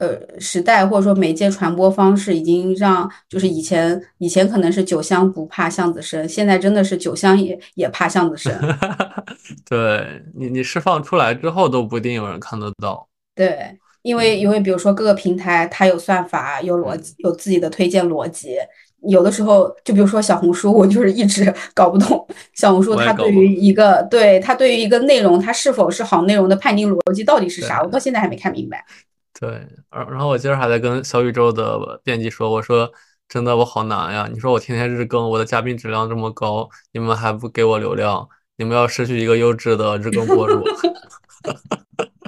呃，时代或者说媒介传播方式已经让，就是以前以前可能是酒香不怕巷子深，现在真的是酒香也也怕巷子深。对你，你释放出来之后都不一定有人看得到。对，因为因为比如说各个平台它有算法，有逻辑，有自己的推荐逻辑。有的时候，就比如说小红书，我就是一直 搞不懂小红书它对于一个对它对于一个内容它是否是好内容的判定逻辑到底是啥，我到现在还没看明白。对，然然后我今儿还在跟小宇宙的编辑说，我说真的我好难呀！你说我天天日更，我的嘉宾质量这么高，你们还不给我流量，你们要失去一个优质的日更博主。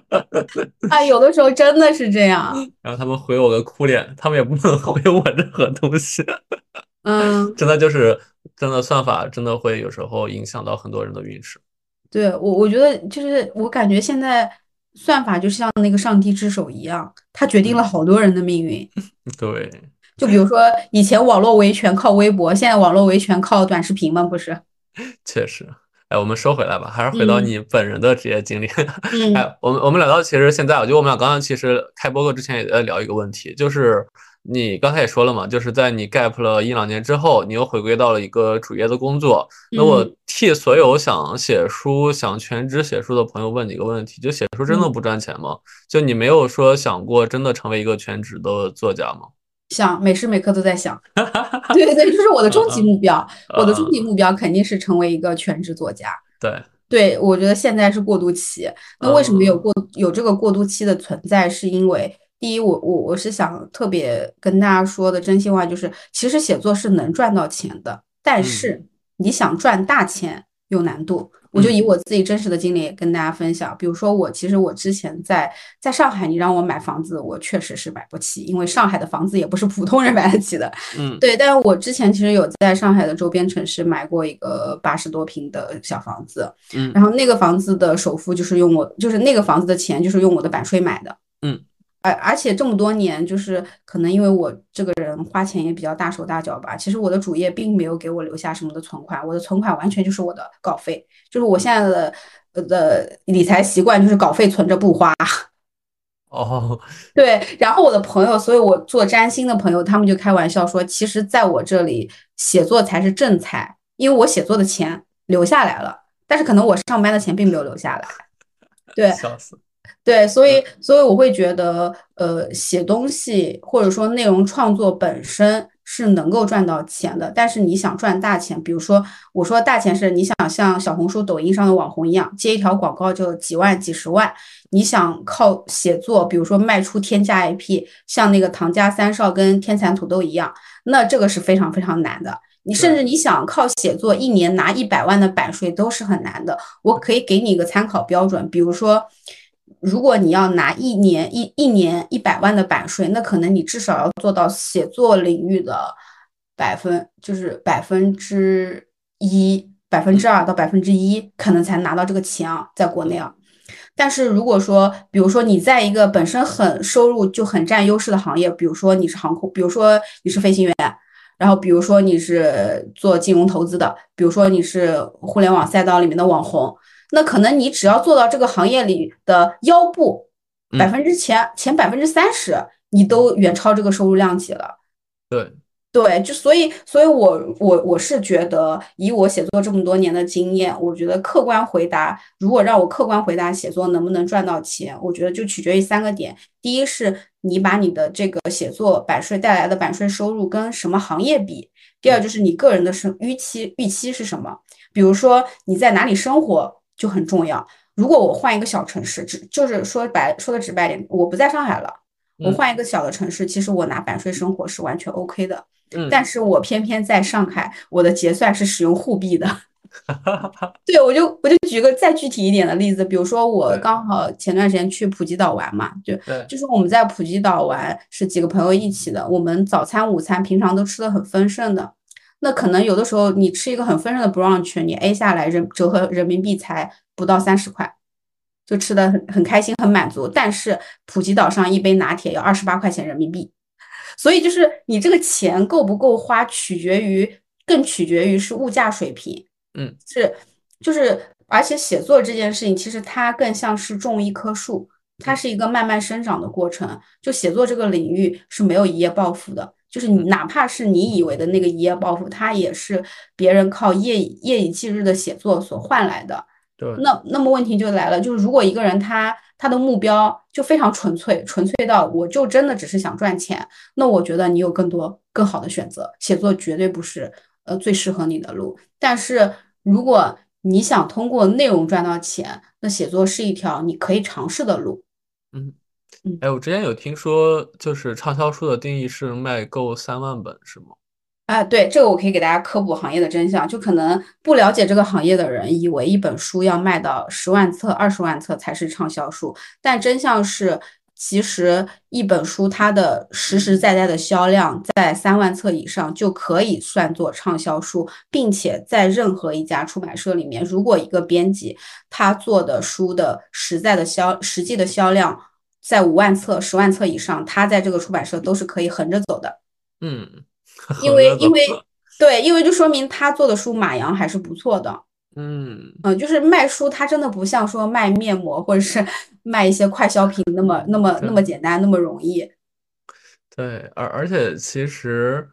啊，有的时候真的是这样。然后他们回我个哭脸，他们也不能 回我任何东西。嗯，真的就是真的算法真的会有时候影响到很多人的运势。对我，我觉得就是我感觉现在。算法就像那个上帝之手一样，它决定了好多人的命运。对，就比如说以前网络维权靠微博，现在网络维权靠短视频吗？不是？确实。哎，我们说回来吧，还是回到你本人的职业经历。嗯。哎，我们我们聊到其实现在，我觉得我们俩刚刚其实开播课之前也在聊一个问题，就是。你刚才也说了嘛，就是在你 gap 了一两年之后，你又回归到了一个主业的工作。那我替所有想写书、想全职写书的朋友问你一个问题：就写书真的不赚钱吗？就你没有说想过真的成为一个全职的作家吗？想，每时每刻都在想。对对对，就是我的终极目标。我的终极目标肯定是成为一个全职作家。对对，我觉得现在是过渡期。那为什么有过有这个过渡期的存在？是因为。第一，我我我是想特别跟大家说的真心话，就是其实写作是能赚到钱的，但是你想赚大钱有难度。我就以我自己真实的经历跟大家分享，比如说我其实我之前在在上海，你让我买房子，我确实是买不起，因为上海的房子也不是普通人买得起的。嗯，对。但是我之前其实有在上海的周边城市买过一个八十多平的小房子，嗯，然后那个房子的首付就是用我，就是那个房子的钱就是用我的版税买的，嗯。而而且这么多年，就是可能因为我这个人花钱也比较大手大脚吧，其实我的主业并没有给我留下什么的存款，我的存款完全就是我的稿费，就是我现在的的理财习惯就是稿费存着不花。哦，对，然后我的朋友，所以我做占星的朋友，他们就开玩笑说，其实在我这里写作才是正财，因为我写作的钱留下来了，但是可能我上班的钱并没有留下来。对，笑死。对，所以，所以我会觉得，呃，写东西或者说内容创作本身是能够赚到钱的。但是你想赚大钱，比如说我说大钱是你想像小红书、抖音上的网红一样，接一条广告就几万、几十万。你想靠写作，比如说卖出天价 IP，像那个唐家三少跟天蚕土豆一样，那这个是非常非常难的。你甚至你想靠写作一年拿一百万的版税都是很难的。我可以给你一个参考标准，比如说。如果你要拿一年一一年一百万的版税，那可能你至少要做到写作领域的百分，就是百分之一、百分之二到百分之一，可能才拿到这个钱啊，在国内啊。但是如果说，比如说你在一个本身很收入就很占优势的行业，比如说你是航空，比如说你是飞行员，然后比如说你是做金融投资的，比如说你是互联网赛道里面的网红。那可能你只要做到这个行业里的腰部百分之前前百分之三十，你都远超这个收入量级了。对对，就所以，所以我我我是觉得，以我写作这么多年的经验，我觉得客观回答，如果让我客观回答写作能不能赚到钱，我觉得就取决于三个点：第一是你把你的这个写作版税带来的版税收入跟什么行业比；第二就是你个人的生预期预期是什么，比如说你在哪里生活。就很重要。如果我换一个小城市，只就是说白说的直白点，我不在上海了，我换一个小的城市，其实我拿版税生活是完全 OK 的。嗯，但是我偏偏在上海，我的结算是使用沪币的。对，我就我就举个再具体一点的例子，比如说我刚好前段时间去普吉岛玩嘛，就就是我们在普吉岛玩是几个朋友一起的，我们早餐午餐平常都吃的很丰盛的。那可能有的时候你吃一个很丰盛的 brunch，你 A 下来人折合人民币才不到三十块，就吃的很很开心很满足。但是普吉岛上一杯拿铁要二十八块钱人民币，所以就是你这个钱够不够花，取决于更取决于是物价水平。嗯，是就是而且写作这件事情其实它更像是种一棵树，它是一个慢慢生长的过程。就写作这个领域是没有一夜暴富的。就是你，哪怕是你以为的那个一夜暴富，它也是别人靠夜以夜以继日的写作所换来的。对，那那么问题就来了，就是如果一个人他他的目标就非常纯粹，纯粹到我就真的只是想赚钱，那我觉得你有更多更好的选择，写作绝对不是呃最适合你的路。但是如果你想通过内容赚到钱，那写作是一条你可以尝试的路。嗯。哎，我之前有听说，就是畅销书的定义是卖够三万本，是吗？啊，对，这个我可以给大家科普行业的真相。就可能不了解这个行业的人，以为一本书要卖到十万册、二十万册才是畅销书，但真相是，其实一本书它的实实在在的销量在三万册以上就可以算作畅销书，并且在任何一家出版社里面，如果一个编辑他做的书的实在的销实际的销量。在五万册、十万册以上，他在这个出版社都是可以横着走的。嗯，因为因为对，因为就说明他做的书马洋还是不错的。嗯嗯，就是卖书，它真的不像说卖面膜或者是 卖一些快消品那么那么那么简单那么容易。对，而而且其实，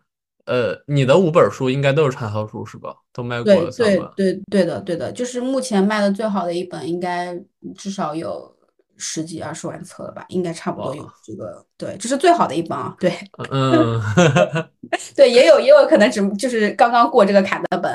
呃，你的五本书应该都是畅销书是吧？都卖过对对对对的对的，就是目前卖的最好的一本，应该至少有。十几二十万册了吧，应该差不多有这个。对，这是最好的一本啊。对，嗯，对，也有也有可能只就是刚刚过这个坎的本，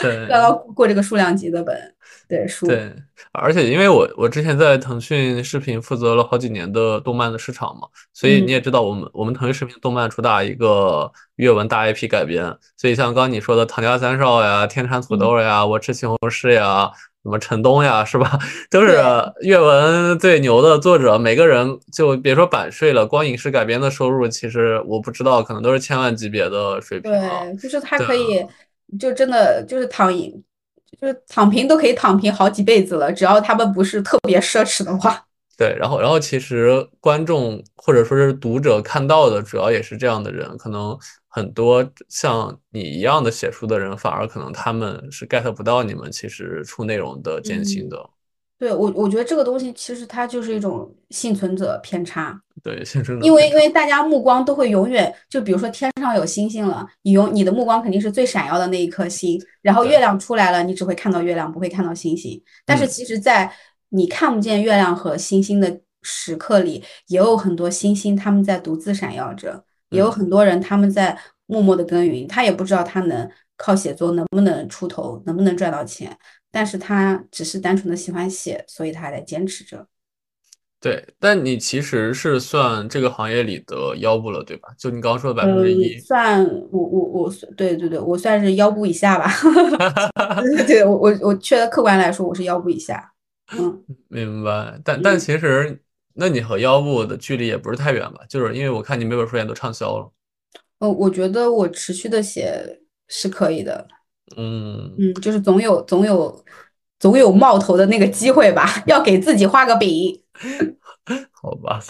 对，刚刚过这个数量级的本。对，书。对，而且因为我我之前在腾讯视频负责了好几年的动漫的市场嘛，所以你也知道，我们我们腾讯视频动漫主打一个阅文大 IP 改编，所以像刚刚你说的《唐家三少》呀，《天蚕土豆》呀，《我吃西红柿》呀，什么陈东呀，是吧？都是阅文最牛的作者，每个人就别说版税了，光影视改编的收入，其实我不知道，可能都是千万级别的水平。对，就是他可以，就真的就是躺赢。就是躺平都可以躺平好几辈子了，只要他们不是特别奢侈的话。对，然后，然后其实观众或者说是读者看到的，主要也是这样的人。可能很多像你一样的写书的人，反而可能他们是 get 不到你们其实出内容的艰辛的。对我，我觉得这个东西其实它就是一种幸存者偏差。对，幸存者。因为因为大家目光都会永远就比如说天上有星星了，你用你的目光肯定是最闪耀的那一颗星，然后月亮出来了，你只会看到月亮，不会看到星星。但是其实，在你看不见月亮和星星的时刻里，也有很多星星他们在独自闪耀着，也有很多人他们在默默的耕耘，他也不知道他能靠写作能不能出头，能不能赚到钱。但是他只是单纯的喜欢写，所以他还在坚持着。对，但你其实是算这个行业里的腰部了，对吧？就你刚刚说的百分之一，算我我我对对对，我算是腰部以下吧。对我我我确客观来说，我是腰部以下。嗯，明白。但但其实，那你和腰部的距离也不是太远吧？就是因为我看你每本书也都畅销了。哦，我觉得我持续的写是可以的。嗯嗯，就是总有总有总有冒头的那个机会吧，要给自己画个饼。好吧，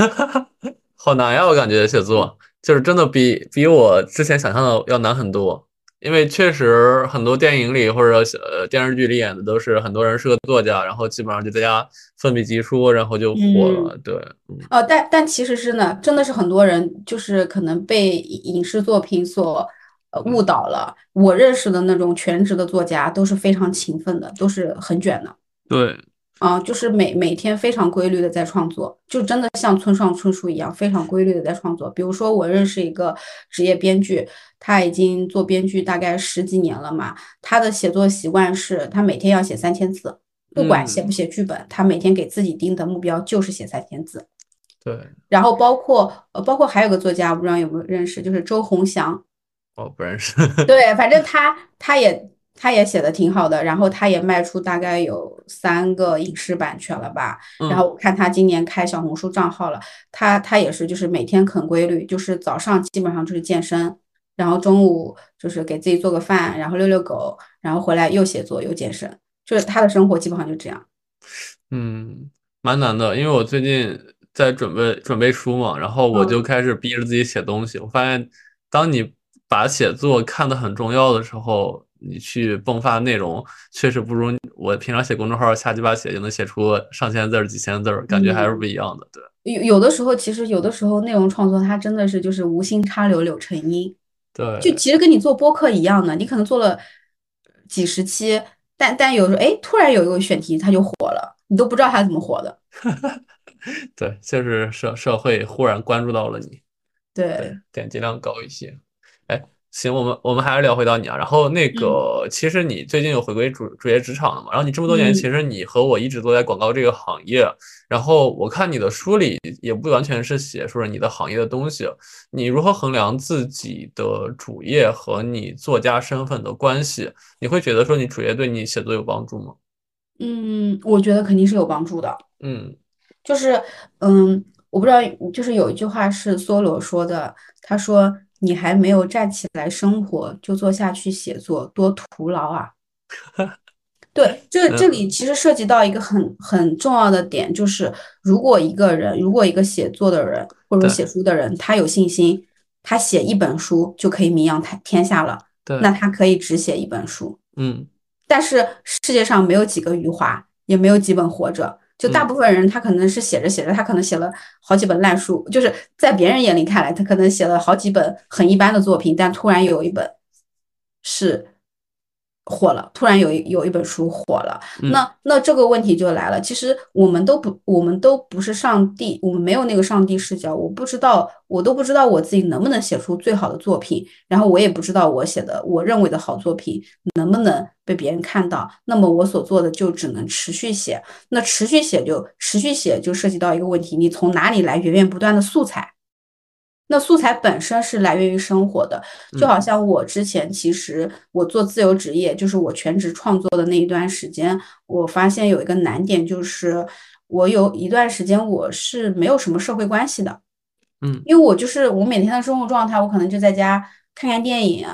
好难呀，我感觉写作就是真的比比我之前想象的要难很多。因为确实很多电影里或者呃电视剧里演的都是很多人是个作家，然后基本上就在家奋笔疾书，然后就火了。对，呃，但但其实是呢，真的是很多人就是可能被影视作品所。误导了我认识的那种全职的作家都是非常勤奋的，都是很卷的。对，啊，就是每每天非常规律的在创作，就真的像村上春树一样非常规律的在创作。比如说，我认识一个职业编剧，他已经做编剧大概十几年了嘛。他的写作习惯是他每天要写三千字，不管写不写剧本，他每天给自己定的目标就是写三千字。对，然后包括呃，包括还有个作家，我不知道有没有认识，就是周鸿祥。哦，不认识。对，反正他他也他也写的挺好的，然后他也卖出大概有三个影视版权了吧。然后我看他今年开小红书账号了，他他也是就是每天很规律，就是早上基本上就是健身，然后中午就是给自己做个饭，然后遛遛狗，然后回来又写作又健身，就是他的生活基本上就这样。嗯，蛮难的，因为我最近在准备准备书嘛，然后我就开始逼着自己写东西。我发现，当你把写作看得很重要的时候，你去迸发内容，确实不如我平常写公众号瞎鸡巴写就能写出上千字儿、几千字儿，感觉还是不一样的。对，有有的时候，其实有的时候内容创作它真的是就是无心插柳柳成荫。对，就其实跟你做播客一样的，你可能做了几十期，但但有时候哎，突然有一个选题它就火了，你都不知道它怎么火的。对，就是社社会忽然关注到了你，对，点击量高一些。行，我们我们还是聊回到你啊。然后那个，其实你最近有回归主主业职场了嘛？然后你这么多年，其实你和我一直都在广告这个行业。然后我看你的书里也不完全是写说你的行业的东西。你如何衡量自己的主业和你作家身份的关系？你会觉得说你主业对你写作有帮助吗？嗯，我觉得肯定是有帮助的。嗯，就是嗯，我不知道，就是有一句话是梭罗说的，他说。你还没有站起来生活，就坐下去写作，多徒劳啊！对，这这里其实涉及到一个很很重要的点，就是如果一个人，如果一个写作的人或者写书的人，他有信心，他写一本书就可以名扬天天下了，那他可以只写一本书。嗯，但是世界上没有几个余华，也没有几本活着。就大部分人，他可能是写着写着，他可能写了好几本烂书，就是在别人眼里看来，他可能写了好几本很一般的作品，但突然有一本是火了，突然有一有一本书火了，嗯那那这个问题就来了。其实我们都不，我们都不是上帝，我们没有那个上帝视角，我不知道，我都不知道我自己能不能写出最好的作品，然后我也不知道我写的我认为的好作品能不能被别人看到。那么我所做的就只能持续写，那持续写就持续写就涉及到一个问题，你从哪里来源源不断的素材？那素材本身是来源于生活的，就好像我之前其实我做自由职业，就是我全职创作的那一段时间，我发现有一个难点，就是我有一段时间我是没有什么社会关系的，嗯，因为我就是我每天的生活状态，我可能就在家看看电影，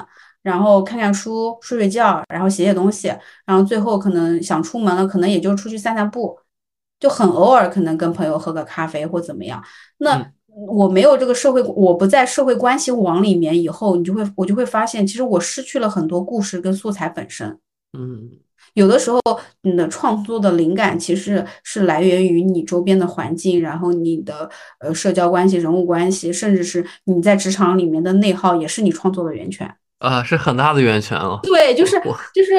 然后看看书，睡睡觉，然后写写东西，然后最后可能想出门了，可能也就出去散散步，就很偶尔可能跟朋友喝个咖啡或怎么样，那。嗯我没有这个社会，我不在社会关系网里面以后，你就会我就会发现，其实我失去了很多故事跟素材本身。嗯有的时候，你的创作的灵感其实是来源于你周边的环境，然后你的呃社交关系、人物关系，甚至是你在职场里面的内耗，也是你创作的源泉。啊，是很大的源泉了。对，就是就是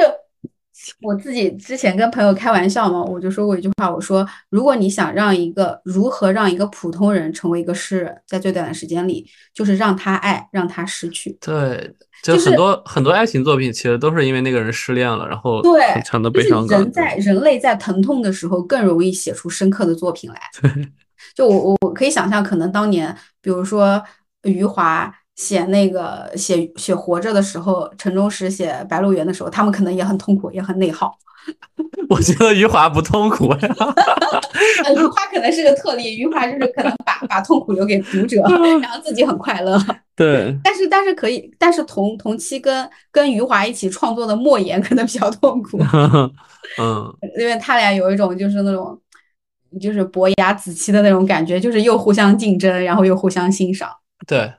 我自己之前跟朋友开玩笑嘛，我就说过一句话，我说如果你想让一个如何让一个普通人成为一个诗人，在最短的时间里，就是让他爱，让他失去。对，就就是很多很多爱情作品，其实都是因为那个人失恋了，然后对很强的悲伤感。人在人类在疼痛的时候更容易写出深刻的作品来。就我我我可以想象，可能当年比如说余华写那个写写活着的时候，陈忠实写白鹿原的时候，他们可能也很痛苦，也很内耗。我觉得余华不痛苦呀。呃，余华可能是个特例，余华就是可能把把痛苦留给读者，然后自己很快乐。对，但是但是可以，但是同同期跟跟余华一起创作的莫言可能比较痛苦，嗯，因为他俩有一种就是那种就是伯牙子期的那种感觉，就是又互相竞争，然后又互相欣赏。对，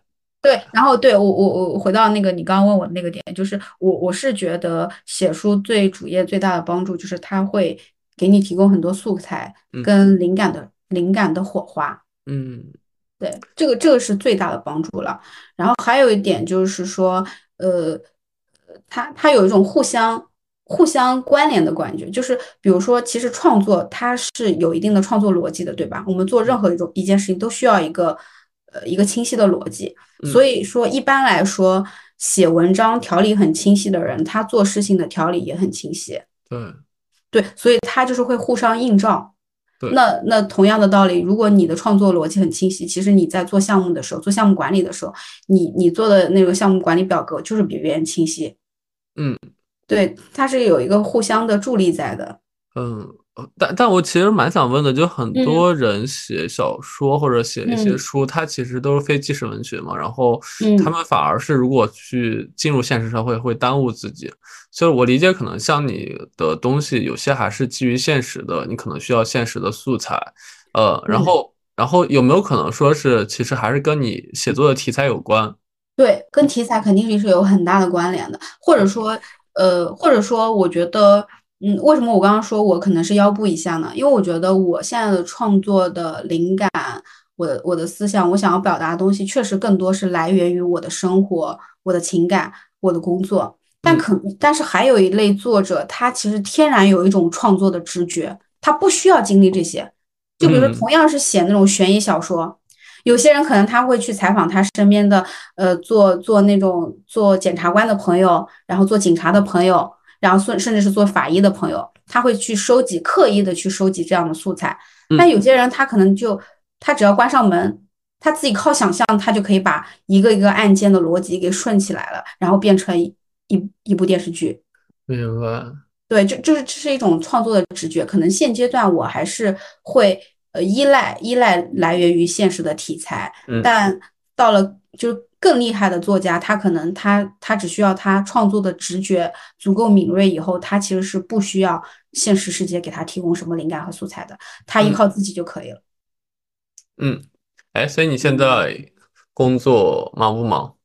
对，然后对我我我回到那个你刚刚问我的那个点，就是我我是觉得写书最主业最大的帮助就是它会给你提供很多素材嗯跟灵感的灵感的火花。嗯对，这个这个是最大的帮助了。然后还有一点就是说，呃，它它有一种互相互相关联的感觉，就是比如说，其实创作它是有一定的创作逻辑的，对吧？我们做任何一种一件事情都需要一个呃一个清晰的逻辑。嗯所以说，一般来说，写文章条理很清晰的人，他做事情的条理也很清晰。对，对，所以他就是会互相映照。对那那同样的道理，如果你的创作逻辑很清晰，其实你在做项目的时候，做项目管理的时候，你你做的那个项目管理表格就是比别人清晰。嗯对，它是有一个互相的助力在的。嗯，呃但但我其实蛮想问的，就很嗯。多人写小说或者写一些嗯。书，它其实都是非纪实文学嘛，然后嗯。他们反而是如果去进入现实社会会耽误自己。所以我理解，可能像你的东西，有些还是基于现实的，你可能需要现实的素材，呃，然嗯。后然后有没有可能说是其实还是跟你写作的题材有关？对，跟题材肯定是有很大的关联的，或者说，呃，或者说，我觉得，嗯，为什么我刚刚说我可能是腰部以下呢？因为我觉得我现在的创作的灵感，我的我的思想，我想要表达的东西，确实更多是来源于我的生活、我的情感、我的工作。但可，但是还有一类作者，他其实天然有一种创作的直觉，他不需要经历这些。就比如说，嗯同样是写那种悬疑小说。有些人可能他会去采访他身边的，呃，做做那种做检察官的朋友，然后做警察的朋友，然后甚甚至是做法医的朋友，他会去收集，刻意的去收集这样的素材。嗯但有些人他可能就他只要关上门，他自己靠想象，他就可以把一个一个案件的逻辑给顺起来了，然后变成一一一部电视剧。明白。对，就就是这是一种创作的直觉。可能现阶段我还是会呃依赖依赖来源于现实的题材，嗯但到了就是更厉害的作家，他可能他他只需要他创作的直觉足够敏锐以后，他其实是不需要现实世界给他提供什么灵感和素材的，他依嗯靠自己就可以了。嗯，哎，所以你现在工作忙不忙？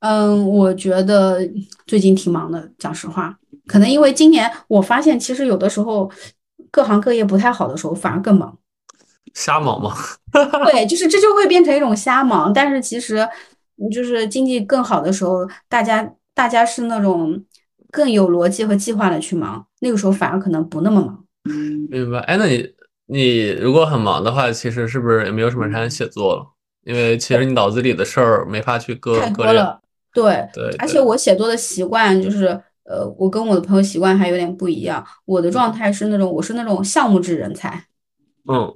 嗯，我觉得最近挺忙的，讲实话，可能因为今年我发现，其实有的时候各行各业不太好的时候，反而更忙。瞎忙吗？对，就是这就会变成一种瞎忙。但是其实，嗯就是经济更好的时候，大家大家是那种更有逻辑和计划的去忙，那个时候反而可能不那么忙。明白。哎，那你你如果很忙的话，其实是不是也没有什么时间写作了？因为其实你脑子里的事儿没法去割割了。对对，而且我写作的习惯就是，呃，我跟我的朋友习惯还有点不一样。我的状态是那种，我是那种项目制人才。嗯，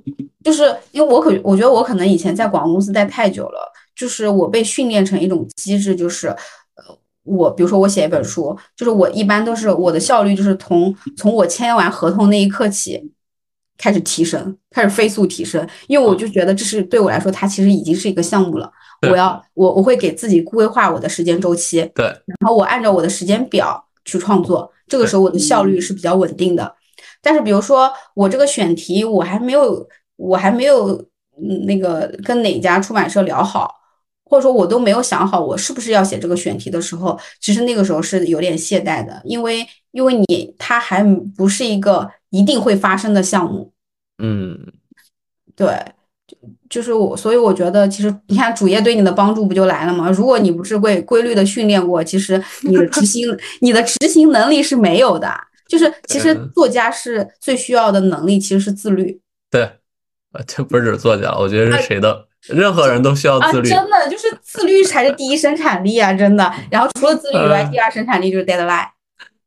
就是因为我可我觉得我可能以前在广告公司待太久了，就是我被训练成一种机制，就是，呃，我比如说我写一本书，就是我一般都是我的效率就是从从我签完合同那一刻起开始提升，开始飞速提升，因为我就觉得这是对我来说，它其实已经是一个项目了。我要我我会给自己规划我的时间周期，对，然后我按照我的时间表去创作，这个时候我的效率是比较稳定的。但是比如说我这个选题我还没有我还没有嗯那个跟哪家出版社聊好，或者说我都没有想好我是不是要写这个选题的时候，其实那个时候是有点懈怠的，因为因为你它还不是一个一定会发生的项目，嗯，对。就是我，所以我觉得，其实你看主业对你的帮助不就来了吗？如果你不是规规律的训练过，其实你的执行 你的执行能力是没有的。就是其实作家是最需要的能力，其实是自律。对，呃，这不是指作家，我觉得是谁的，任何人都需要自律。自律才是第一生产力啊！真的。然后除了自律以外，第二生产力就是 deadline。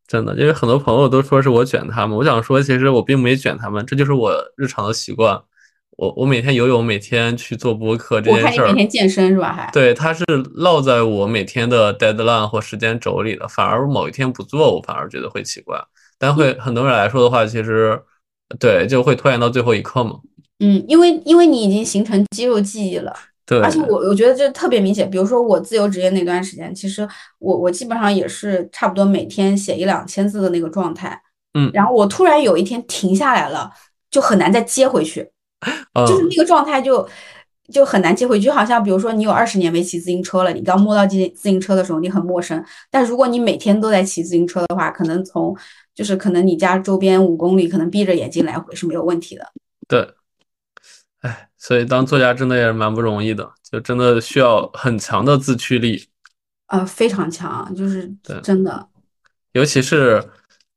真的，因为很多朋友都说是我卷他们，我想说，其实我并没卷他们，这就是我日常的习惯。我我每天游泳，每天去做播客这件事儿。我看你每天健身是吧？还对，它是落在我每天的 deadline 或时间轴里的。反而某一天不做，我反而觉得会奇怪。但会很多人来说的话，其实对就会拖延到最后一刻嘛。嗯，因为因为你已经形成肌肉记忆了。对。而且我我觉得这特别明显。比如说我自由职业那段时间，其实我我基本上也是差不多每天写一两千字的那个状态。嗯。然后我突然有一天停下来了，就很难再接回去。就是那个状态就就很难接回去，就好像比如说你有二十年没骑自行车了，你刚摸到自自行车的时候你很陌生，但如果你每天都在骑自行车的话，可能从就是可能你家周边五公里，可能闭着眼睛来回是没有问题的。对，哎，所以当作家真的也是蛮不容易的，就真的需要很强的自驱力啊，非常强，就是真的，尤其是。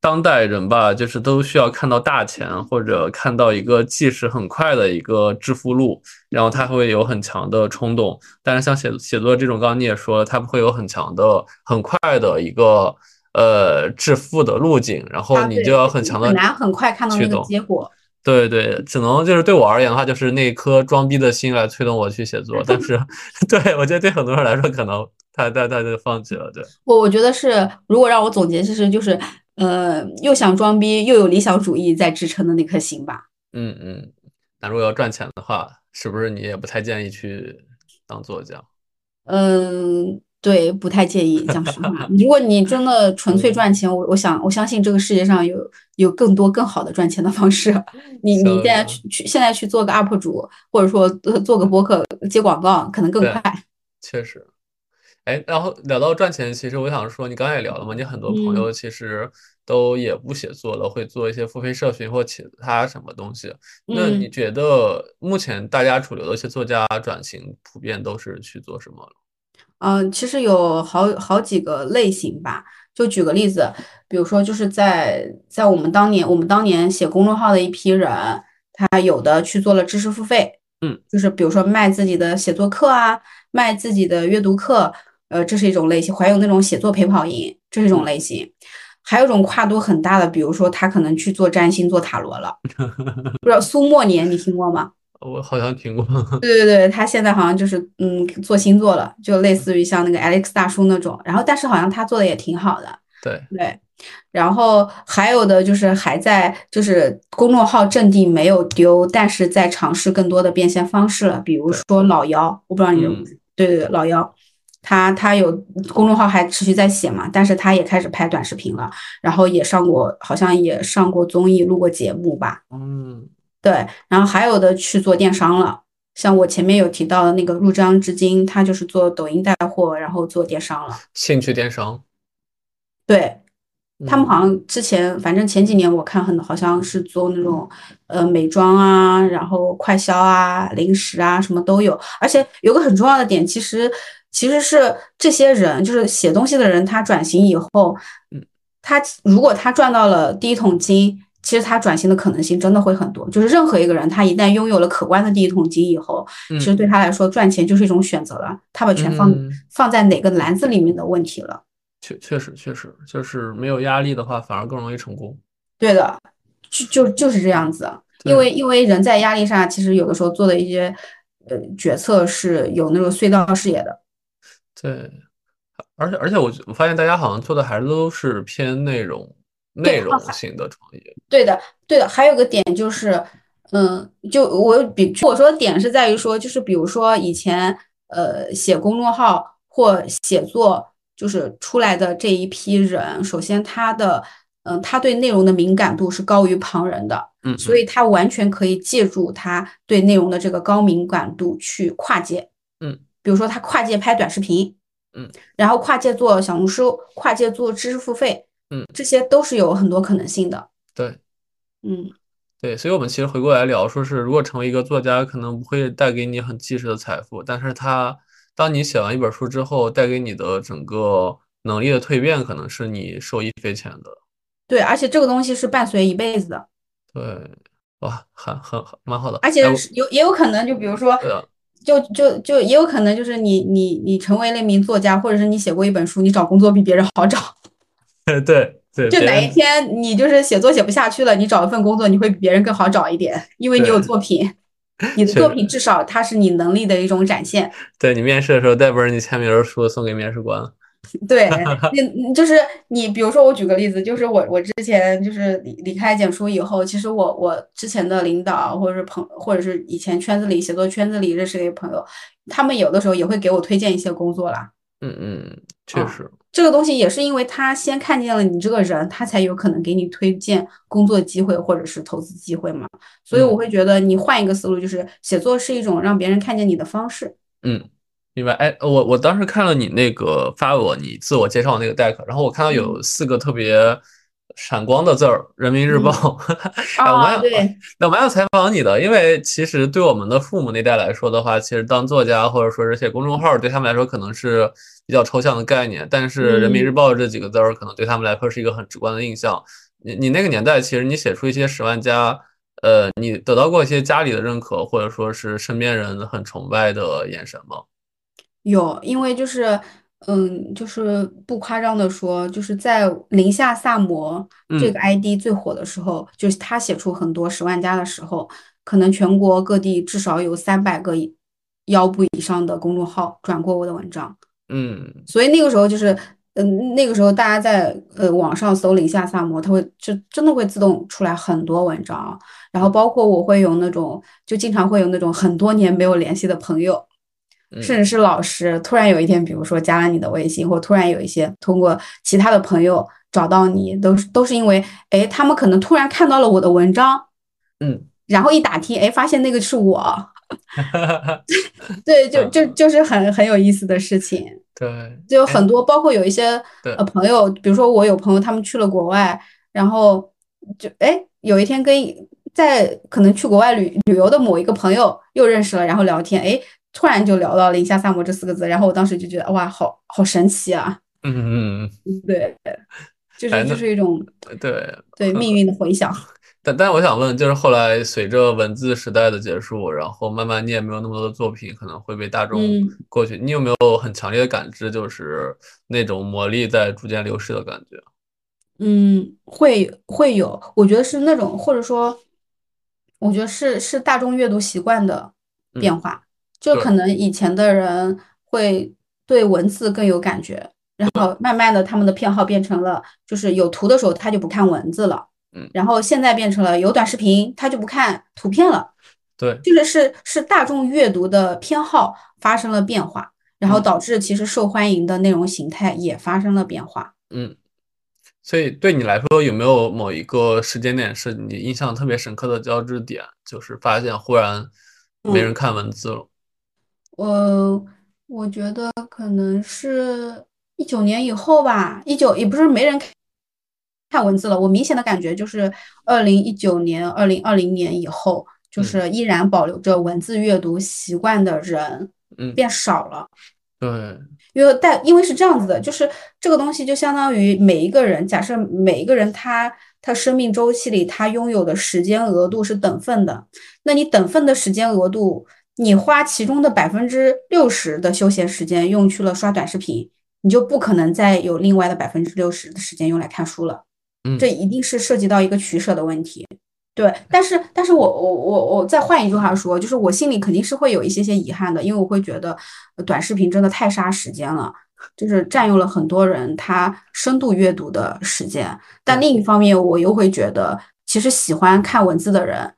当代人吧，就是都需要看到大钱，或者看到一个即时很快的一个致富路，然后他会有很强的冲动。但是像写写作这种，刚刚你也说了，他不会有很强的、很快的一个呃致富的路径，然后你就要很强的很难很快看到那个结果。对对，只能就是对我而言的话，就是那颗装逼的心来推动我去写作。但是，对我觉得对很多人来说，可能他他他就放弃了。对我我觉得是，如果让我总结，其实就是。呃，又想装逼又有理想主义在支撑的那颗心吧。嗯嗯，那如果要赚钱的话，是不是你也不太建议去当作家？嗯，对，不太建议。讲实话，如果你真的纯粹赚钱，我我想我相信这个世界上有有更多更好的赚钱的方式。你你现在去去现在去做个 UP 主，或者说做个博客接广告，可能更快。确实。哎，然后聊到赚钱，其实我想说，你刚才也聊了嘛，你很多朋友其实都也不写作了，会做一些付费社群或其他什么东西。那你觉得目前大家主流的一些作家转型，普遍都是去做什么？嗯，其实有好好几个类型吧。就举个例子，比如说就是在在我们当年，我们当年写公众号的一批人，他有的去做了知识付费，嗯，就是比如说卖自己的写作课啊，卖自己的阅读课。呃，这是一种类型，还有那种写作陪跑营，这是一种类型，还有一种跨度很大的，比如说他可能去做占星、做塔罗了。不知道苏莫年你听过吗？我好像听过。对对对，他现在好像就是嗯做星座了，就类似于像那个 Alex 大叔那种。然后，但是好像他做的也挺好的。对对，然后还有的就是还在就是公众号阵地没有丢，但是在尝试更多的变现方式了，比如说老姚，我不知道你对对对老姚。他他有公众号还持续在写嘛，但是他也开始拍短视频了，然后也上过，好像也上过综艺，录过节目吧。嗯，对，然后还有的去做电商了，像我前面有提到的那个入章至今，他就是做抖音带货，然后做电商了。兴趣电商。对，他们好像之前，反正前几年我看很好像是做那种呃美妆啊，然后快销啊，零食啊，什么都有。而且有个很重要的点，其实。其实是这些人，就是写东西的人，他转型以后，嗯，他如果他赚到了第一桶金，其实他转型的可能性真的会很多。就是任何一个人，他一旦拥有了可观的第一桶金以后，其实对他来说赚钱就是一种选择了，他把钱放放在哪个篮子里面的问题了。确确实确实，就是没有压力的话，反而更容易成功。对的，就就就是这样子。因为因为人在压力下，其实有的时候做的一些呃决策是有那种隧道视野的。对，而且而且我我发现大家好像做的还是都是偏内容内容型的创业。对的，对的。还有个点就是，嗯，就我比我说的点是在于说，就是比如说以前呃写公众号或写作就是出来的这一批人，首先他的。嗯，他对内容的敏感度是高于旁人的，嗯，所以他完全可以借助他对内容的这个高敏感度去跨界，嗯，比如说他跨界拍短视频，嗯，然后跨界做小红书，跨界做知识付费，嗯，这些都是有很多可能性的，对，嗯，对，所以我们其实回过来聊，说是如果成为一个作家，可能不会带给你很即时的财富，但是他当你写完一本书之后，带给你的整个能力的蜕变，可能是你受益匪浅的。对，而且这个东西是伴随一辈子的。对，哇，很很很蛮好的。而且有也有可能，就比如说，就就就也有可能，就是你你你成为了一名作家，或者是你写过一本书，你找工作比别人好找。对对。就哪一天你就是写作写不下去了，你找一份工作，你会比别人更好找一点，因为你有作品，你的作品至少它是你能力的一种展现。对你面试的时候带本你签名的书送给面试官。对，你就是你，比如说我举个例子，就是我我之前就是离离开简书以后，其实我我之前的领导或者是朋或者是以前圈子里写作圈子里认识的一些朋友，他们有的时候也会给我推荐一些工作啦。嗯嗯，确实，这个东西也是因为他先看见了你这个人，他才有可能给你推荐工作机会或者是投资机会嘛。所以我会觉得你换一个思路，就是写作是一种让别人看见你的方式。嗯。明白，哎，我我当时看了你那个发我你自我介绍那个 deck，然后我看到有四个特别闪光的字儿，《人民日报》。啊，对。那我蛮想采访你的，因为其实对我们的父母那代来说的话，其实当作家或者说是写公众号，对他们来说可能是比较抽象的概念，但是《人民日报》这几个字儿，可能对他们来说是一个很直观的印象。你你那个年代，其实你写出一些十万加，呃，你得到过一些家里的认可，或者说是身边人很崇拜的眼神吗？有，因为就是，嗯，就是不夸张的说，就是在零下萨摩这个 ID 最火的时候，就是他写出很多十万加的时候，可能全国各地至少有三百个腰部以上的公众号转过我的文章。嗯，所以那个时候就是，嗯，那个时候大家在呃网上搜零下萨摩，它会就真的会自动出来很多文章，然后包括我会有那种，就经常会有那种很多年没有联系的朋友。甚至是老师，突然有一天，比如说加了你的微信，或突然有一些通过其他的朋友找到你，都是都是因为，哎，他们可能突然看到了我的文章，嗯，然后一打听，哎，发现那个是我，对，就就。就是很很有意思的事情，对，就有很多，包括有一些呃朋友，比如说我有朋友他们去了国外，然后就哎有一天跟在可能去国外旅旅游的某一个朋友又认识了，然后聊天，哎。突然就聊到了“零下萨摩”这四个字，然后我当时就觉得哇，好好神奇啊！嗯嗯嗯，对，就是就是一种对对命运的回响。但但是我想问，就是后来随着文字时代的结束，然后慢慢你也没有那么多的作品，可能会被大众过去。你有没有很强烈的感知，就是那种魔力在逐渐流失的感觉？嗯，会会有，我觉得是那种，或者说，我觉得是是大众阅读习惯的变化。就可能以前的人会对文字更有感觉，然后慢慢的他们的偏好变成了，就是有图的时候他就不看文字了，嗯，然后现在变成了有短视频他就不看图片了，对，就是是是大众阅读的偏好发生了变化，然后导致其实受欢迎的内容形态也发生了变化，嗯，所以对你来说有没有某一个时间点是你印象特别深刻的交织点，就是发现忽然没人看文字了？我我觉得可能是一九年以后吧，一九也不是没人看文字了。我明显的感觉就是二零一九年、二零二零年以后，就是依然保留着文字阅读习惯的人，嗯，变少了。对，因为但因为是这样子的，就是这个东西就相当于每一个人，假设每一个人他他生命周期里他拥有的时间额度是等份的，那你等份的时间额度，你花其中的百分之六十的休闲时间用去了刷短视频，你就不可能再有另外的百分之六十的时间用来看书了。嗯，这一定是涉及到一个取舍的问题。对，但是但是我我我我再换一句话说，就是我心里肯定是会有一些些遗憾的，因为我会觉得短视频真的太杀时间了，就是占用了很多人他深度阅读的时间。但另一方面，我又会觉得，其实喜欢看文字的人，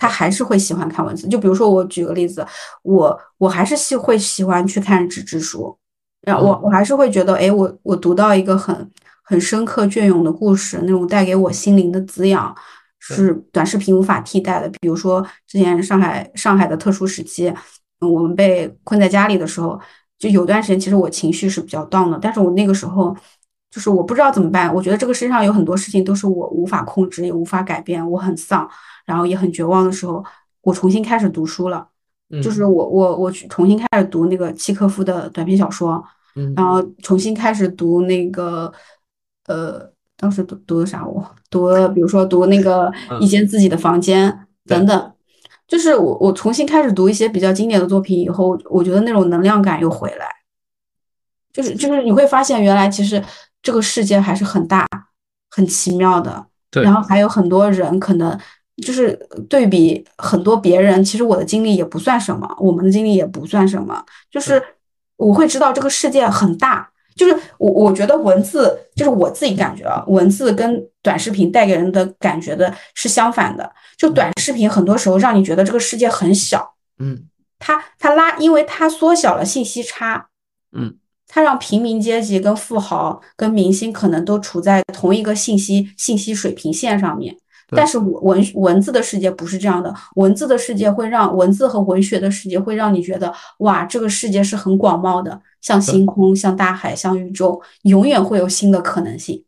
他还是会喜欢看文字。就比如说，我举个例子，我我还是喜会喜欢去看纸质书，然后我我还是会觉得，哎，我我读到一个很很深刻隽永的故事，那种带给我心灵的滋养。是短视频无法替代的。比如说，之前上海上海的特殊时期，我们被困在家里的时候，就有段时间，其实我情绪是比较 down 的。但是我那个时候，就是我不知道怎么办。我觉得这个世界上有很多事情都是我无法控制，也无法改变。我很丧，然后也很绝望的时候，我重新开始读书了。就是我我我去重新开始读那个契诃夫的短篇小说，然后重新开始读那个呃。当时读读的啥？我读，比如说读那个一间自己的房间等等，就是我我重新开始读一些比较经典的作品以后，我觉得那种能量感又回来，就是就是你会发现原来其实这个世界还是很大很奇妙的，然后还有很多人可能就是对比很多别人，其实我的经历也不算什么，我们的经历也不算什么，就是我会知道这个世界很大。就是我，我觉得文字就是我自己感觉啊，文字跟短视频带给人的感觉的是相反的。就短视频很多时候让你觉得这个世界很小，嗯，它它拉，因为它缩小了信息差，嗯，它让平民阶级跟富豪跟明星可能都处在同一个信息信息水平线上面。但是文文字的世界不是这样的，文字的世界会让文字和文学的世界会让你觉得哇，这个世界是很广袤的，像星空，像大海，像宇宙，永远会有新的可能性。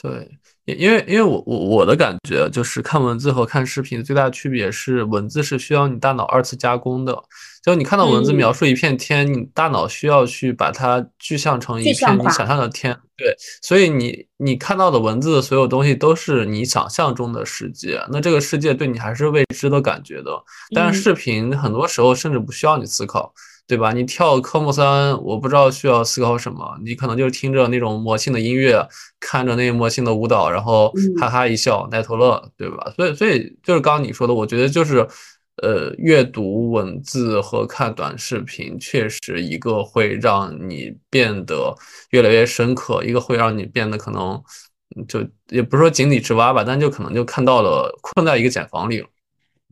对。因为因为我我我的感觉就是看文字和看视频最大的区别是文字是需要你大脑二次加工的，就你看到文字描述一片天，你大脑需要去把它具象成一片你想象的天，对，所以你你看到的文字的所有东西都是你想象中的世界，那这个世界对你还是未知的感觉的，但是视频很多时候甚至不需要你思考。对吧？你跳科目三，我不知道需要思考什么，你可能就是听着那种魔性的音乐，看着那魔性的舞蹈，然后哈哈一笑，奈头乐，对吧？所以，所以就是刚刚你说的，我觉得就是，呃，阅读文字和看短视频，确实一个会让你变得越来越深刻，一个会让你变得可能就也不是说井底之蛙吧，但就可能就看到了困在一个茧房里了。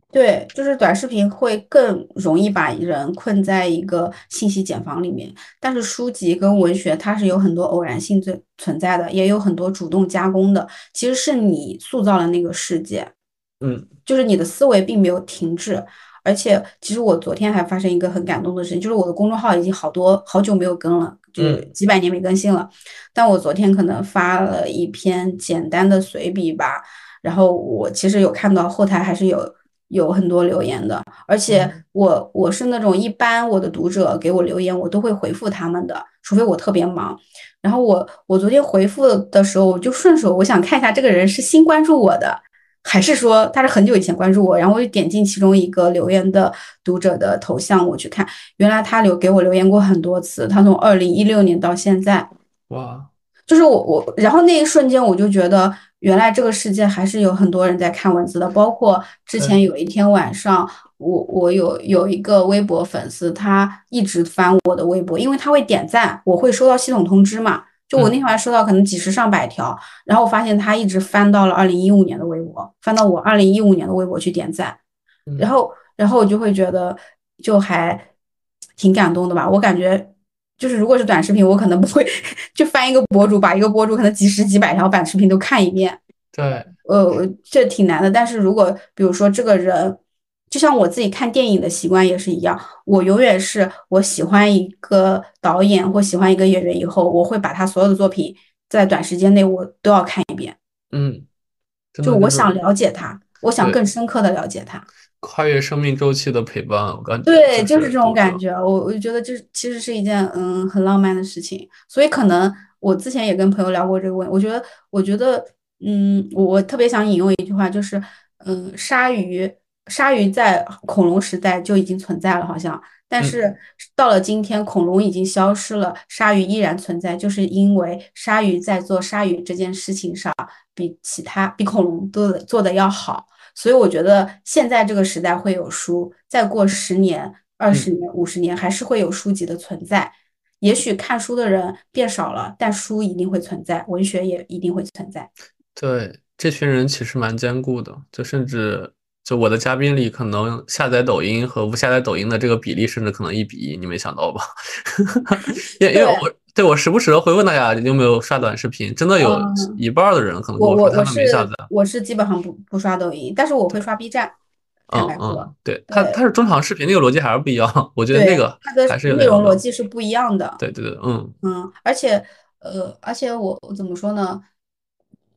对，就是短视频会更容易把人困在一个信息茧房里面，但是书籍跟文学它是有很多偶然性存存在的，也有很多主动加工的，其实是你塑造了那个世界，嗯，就是你的思维并没有停滞，而且其实我昨天还发生一个很感动的事情，就是我的公众号已经好多好久没有更了，就是几百年没更新了，但我昨天可能发了一篇简单的随笔吧，然后我其实有看到后台还是有。有很多留言的，而且我我是那种一般我的读者给我留言，我都会回复他们的，除非我特别忙。然后我我昨天回复的时候，我就顺手我想看一下这个人是新关注我的，还是说他是很久以前关注我。然后我就点进其中一个留言的读者的头像，我去看，原来他留给我留言过很多次，他从二零一六年到现在，哇，就是我我，然后那一瞬间我就觉得。原来这个世界还是有很多人在看文字的，包括之前有一天晚上，我我有有一个微博粉丝，他一直翻我的微博，因为他会点赞，我会收到系统通知嘛。就我那天晚上收到可能几十上百条，然后我发现他一直翻到了二零一五年的微博，翻到我二零一五年的微博去点赞，然后然后我就会觉得就还挺感动的吧，我感觉。就是如果是短视频，我可能不会就翻一个博主，把一个博主可能几十几百条短视频都看一遍。对，呃，这挺难的。但是如果比如说这个人，就像我自己看电影的习惯也是一样，我永远是我喜欢一个导演或喜欢一个演员以后，我会把他所有的作品在短时间内我都要看一遍。嗯，就我想了解他，我想更深刻的了解他。跨越生命周期的陪伴，我感觉对，就就是这种感觉。我我觉得这其实是一件嗯很浪漫的事情。所以可能我之前也跟朋友聊过这个问题。我觉得，我觉得，嗯，我我特别想引用一句话，就是嗯，鲨鱼，鲨鱼在恐龙时代就已经存在了，好像。但是到了今天，恐龙已经消失了，鲨鱼依然存在，就是因为鲨鱼在做鲨鱼这件事情上，比其他比恐龙都做的要好。所以我觉得现在这个时代会有书，再过十年、二十年、五十年，还是会有书籍的存在。也许看书的人变少了，但书一定会存在，文学也一定会存在。对，这群人其实蛮坚固的，就甚至。就我的嘉宾里，可能下载抖音和不下载抖音的这个比例，甚至可能一比一，你没想到吧？因 因为我对我时不时的会问大家有没有刷短视频，真的有一半的人可能跟我说他们没下载。我是基本上不不刷抖音，但是我会刷 B 站。嗯嗯，对，它它是中长视频那个逻辑还是不一样，我觉得那个还是内容逻辑是不一样的。对对对，嗯嗯，而且呃，而且我怎么说呢？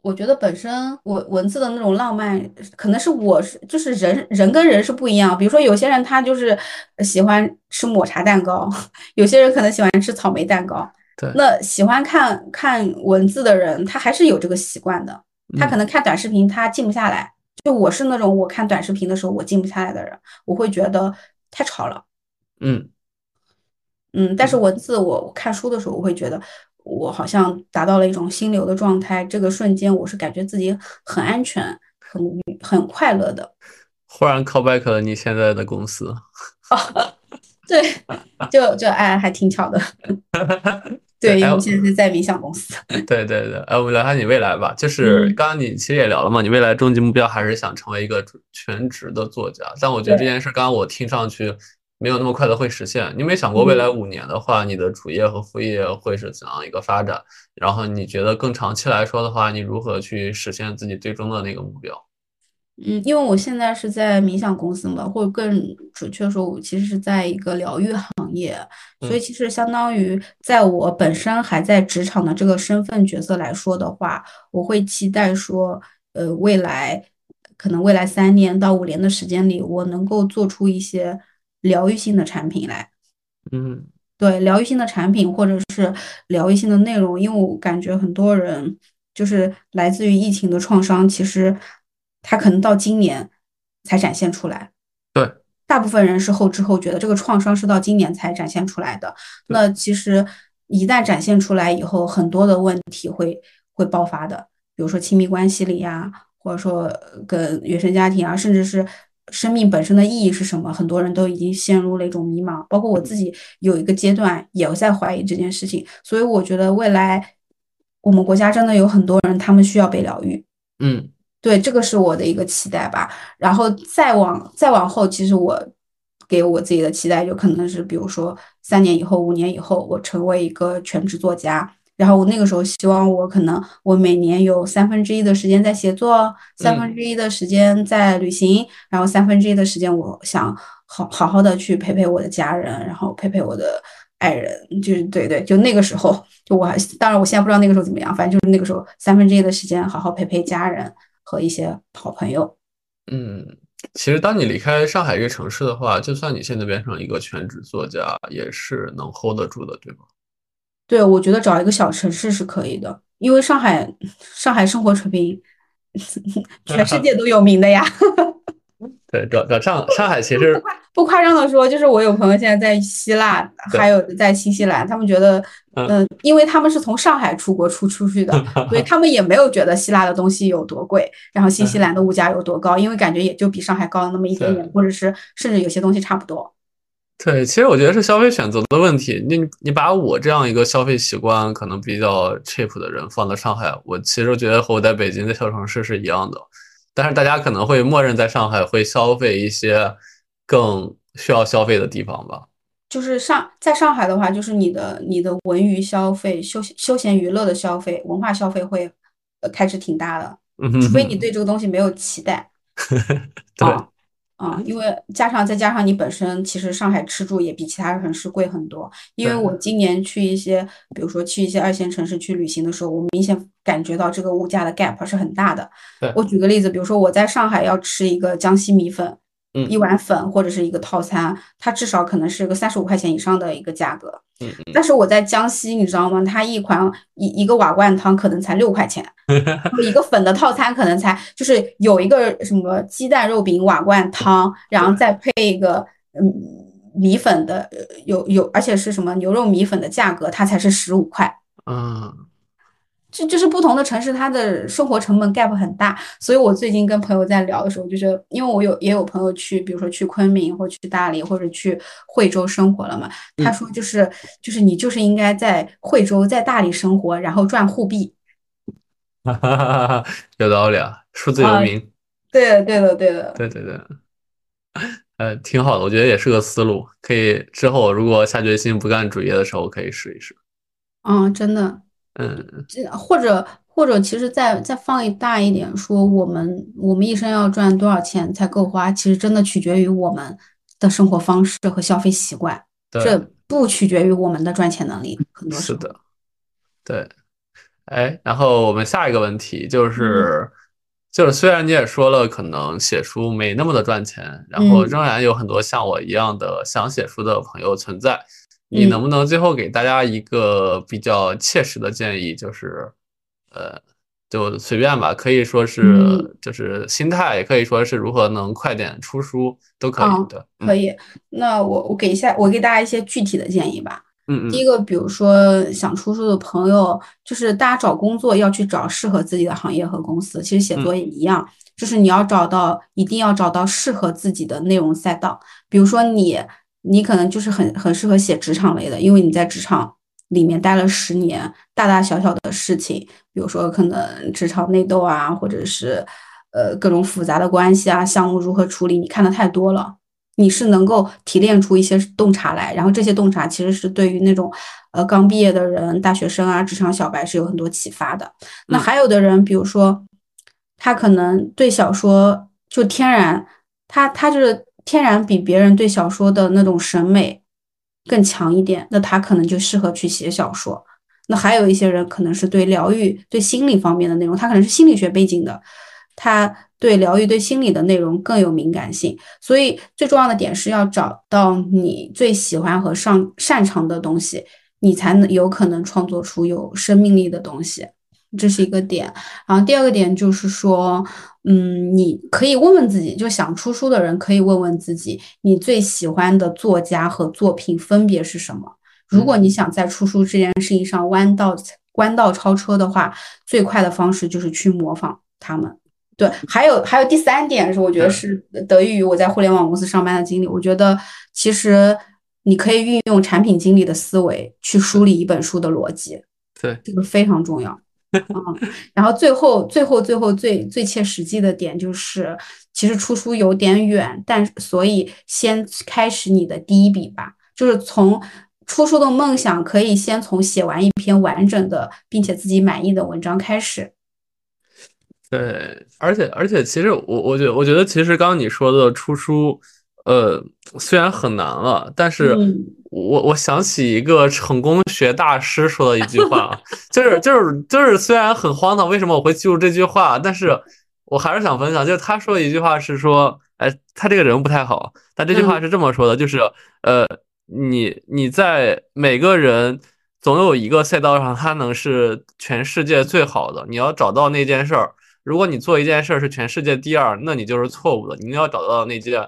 我觉得本身我文字的那种浪漫，可能是我是就是人人跟人是不一样。比如说有些人他就是喜欢吃抹茶蛋糕，有些人可能喜欢吃草莓蛋糕。对，那喜欢看看文字的人，他还是有这个习惯的。他可能看短视频他静不下来。就我是那种我看短视频的时候我静不下来的人，我会觉得太吵了。嗯嗯，但是文字我看书的时候我会觉得。我好像达到了一种心流的状态，这个瞬间我是感觉自己很安全、很很快乐的。忽然 call back 了你现在的公司，对，就就哎，还挺巧的。对，因为我现在是在冥想公司。对对对，哎，我们聊下你未来吧。就是刚刚你其实也聊了嘛，你未来终极目标还是想成为一个全职的作家。但我觉得这件事，刚刚我听上去。没有那么快的会实现。你没想过未来五年的话，你的主业和副业会是怎样一个发展？然后你觉得更长期来说的话，你如何去实现自己最终的那个目标？嗯，因为我现在是在冥想公司嘛，或者更准确说，我其实是在一个疗愈行业，所以其实相当于在我本身还在职场的这个身份角色来说的话，我会期待说，呃，未来可能未来三年到五年的时间里，我能够做出一些。疗愈性的产品来，嗯，对，疗愈性的产品或者是疗愈性的内容，因为我感觉很多人就是来自于疫情的创伤，其实他可能到今年才展现出来。对，大部分人是后知后觉的，这个创伤是到今年才展现出来的。那其实一旦展现出来以后，很多的问题会会爆发的，比如说亲密关系里呀，或者说跟原生家庭啊，甚至是。生命本身的意义是什么？很多人都已经陷入了一种迷茫，包括我自己有一个阶段也在怀疑这件事情。所以我觉得未来我们国家真的有很多人，他们需要被疗愈。嗯，对，这个是我的一个期待吧。然后再往再往后，其实我给我自己的期待就可能是，比如说三年以后、五年以后，我成为一个全职作家。然后我那个时候希望我可能我每年有三分之一的时间在写作，三分之一的时间在旅行，然后三分之一的时间我想好好好的去陪陪我的家人，然后陪陪我的爱人，就是对对，就那个时候，就我还当然我现在不知道那个时候怎么样，反正就是那个时候三分之一的时间好好陪陪家人和一些好朋友。嗯，其实当你离开上海这个城市的话，就算你现在变成一个全职作家，也是能 hold 得住的，对吗？对，我觉得找一个小城市是可以的，因为上海，上海生活水平，全世界都有名的呀。对，找找上上海其实不夸张的说，就是我有朋友现在在希腊，还有在新西兰，他们觉得，嗯，因为他们是从上海出国出出去的，所以他们也没有觉得希腊的东西有多贵，然后新西兰的物价有多高，因为感觉也就比上海高了那么一点点，或者是甚至有些东西差不多。对，其实我觉得是消费选择的问题。你你把我这样一个消费习惯可能比较 cheap 的人放到上海，我其实觉得和我在北京的小城市是一样的。但是大家可能会默认在上海会消费一些更需要消费的地方吧。就是上在上海的话，就是你的你的文娱消费、休休闲娱乐的消费、文化消费会呃开支挺大的，除非你对这个东西没有期待。对。啊，因为加上再加上你本身，其实上海吃住也比其他城市贵很多。因为我今年去一些，比如说去一些二线城市去旅行的时候，我明显感觉到这个物价的 gap 是很大的。我举个例子，比如说我在上海要吃一个江西米粉，嗯一碗粉或者是一个套餐，它至少可能是个三十五块钱以上的一个价格。嗯但是我在江西，你知道吗？它一款一一个瓦罐汤可能才六块钱，一个粉的套餐可能才就是有一个什么鸡蛋肉饼瓦罐汤，然后再配一个嗯米粉的，呃有有而且是什么牛肉米粉的价格，它才是十五块。嗯这就是不同的城市，它的生活成本 gap 很大，所以我最近跟朋友在聊的时候，就是因为我有也有朋友去，比如说去昆明或者去大理或者去惠州生活了嘛，他说就是就是你就是应该在惠州在大理生活，然后赚沪币。哈哈哈哈，有道理啊，数字游啊民，对的，对的，对的。对对对，呃，挺好的，我觉得也是个思路，可以之后如果下决心不干主业的时候，可以试一试。嗯，真的，嗯这或者或者其实再再放一大一点，说我们我们一生要赚多少钱才够花，其实真的取决于我们的生活方式和消费习惯。对这不取决于我们的赚钱能力，很多。是的，对，哎，然后我们下一个问题就是，就是虽然你也说了，可能写书没那么的赚钱，然后嗯仍然有很多像我一样的想写书的朋友存在，你嗯能不能最后给大家一个比较切实的建议，就是，呃，就随便吧，可以说是嗯就是心态，也可以说是如何能快点出书，都可以嗯的。可以，那我我给一下，我给大家一些具体的建议吧。嗯嗯第一个，比如说想出书的朋友，就是大家找工作要去找适合自己的行业和公司，其实写作也一样，就是你要找到，一定要找到适合自己的内容赛道。比如说你，你可能就是很很适合写职场类的，因为你在职场里面待了十年，大大小小的事情，比如说可能职场内斗啊，或者是呃各种复杂的关系啊，项目如何处理，你看的太多了。你是能够提炼出一些洞察来，然后这些洞察其实是对于那种呃刚毕业的人、大学生啊、职场小白是有很多启发的。那嗯还有的人，比如说他可能对小说就天然，他他就是天然比别人对小说的那种审美更强一点，那他可能就适合去写小说。那还有一些人可能是对疗愈、对心理方面的内容，他可能是心理学背景的，他对疗愈、对心理的内容更有敏感性。所以最重要的点是要找到你最喜欢和上擅长的东西，你才能有可能创作出有生命力的东西。这是一个点。然后第二个点就是说，嗯，你可以问问自己，就想出书的人可以问问自己，你最喜欢的作家和作品分别是什么？如果你想在出书这件事情上弯道弯道超车的话，最快的方式就是去模仿他们。对，还有还有第三点是，我觉得是得益于我在互联网公司上班的经历。我觉得其实你可以运用产品经理的思维去梳理一本书的逻辑，对，这个非常重要。嗯，然后最后最后最后最最切实际的点就是，其实出书有点远，但所以先开始你的第一笔吧，就是从出书的梦想可以先从写完一篇完整的并且自己满意的文章开始。对，而且而且，其实我我觉我觉得，其实刚刚你说的出书，呃，虽然很难了，但是嗯我我想起一个成功学大师说的一句话啊，就是就是就是，虽然很荒唐，为什么我会记住这句话？但是我还是想分享，就是他说的一句话是说，哎，他这个人不太好，但这句话是这么说的，就是呃，你你在每个人。总有一个赛道上，他能是全世界最好的。你要找到那件事儿。如果你做一件事儿是全世界第二，那你就是错误的。你要找到那件，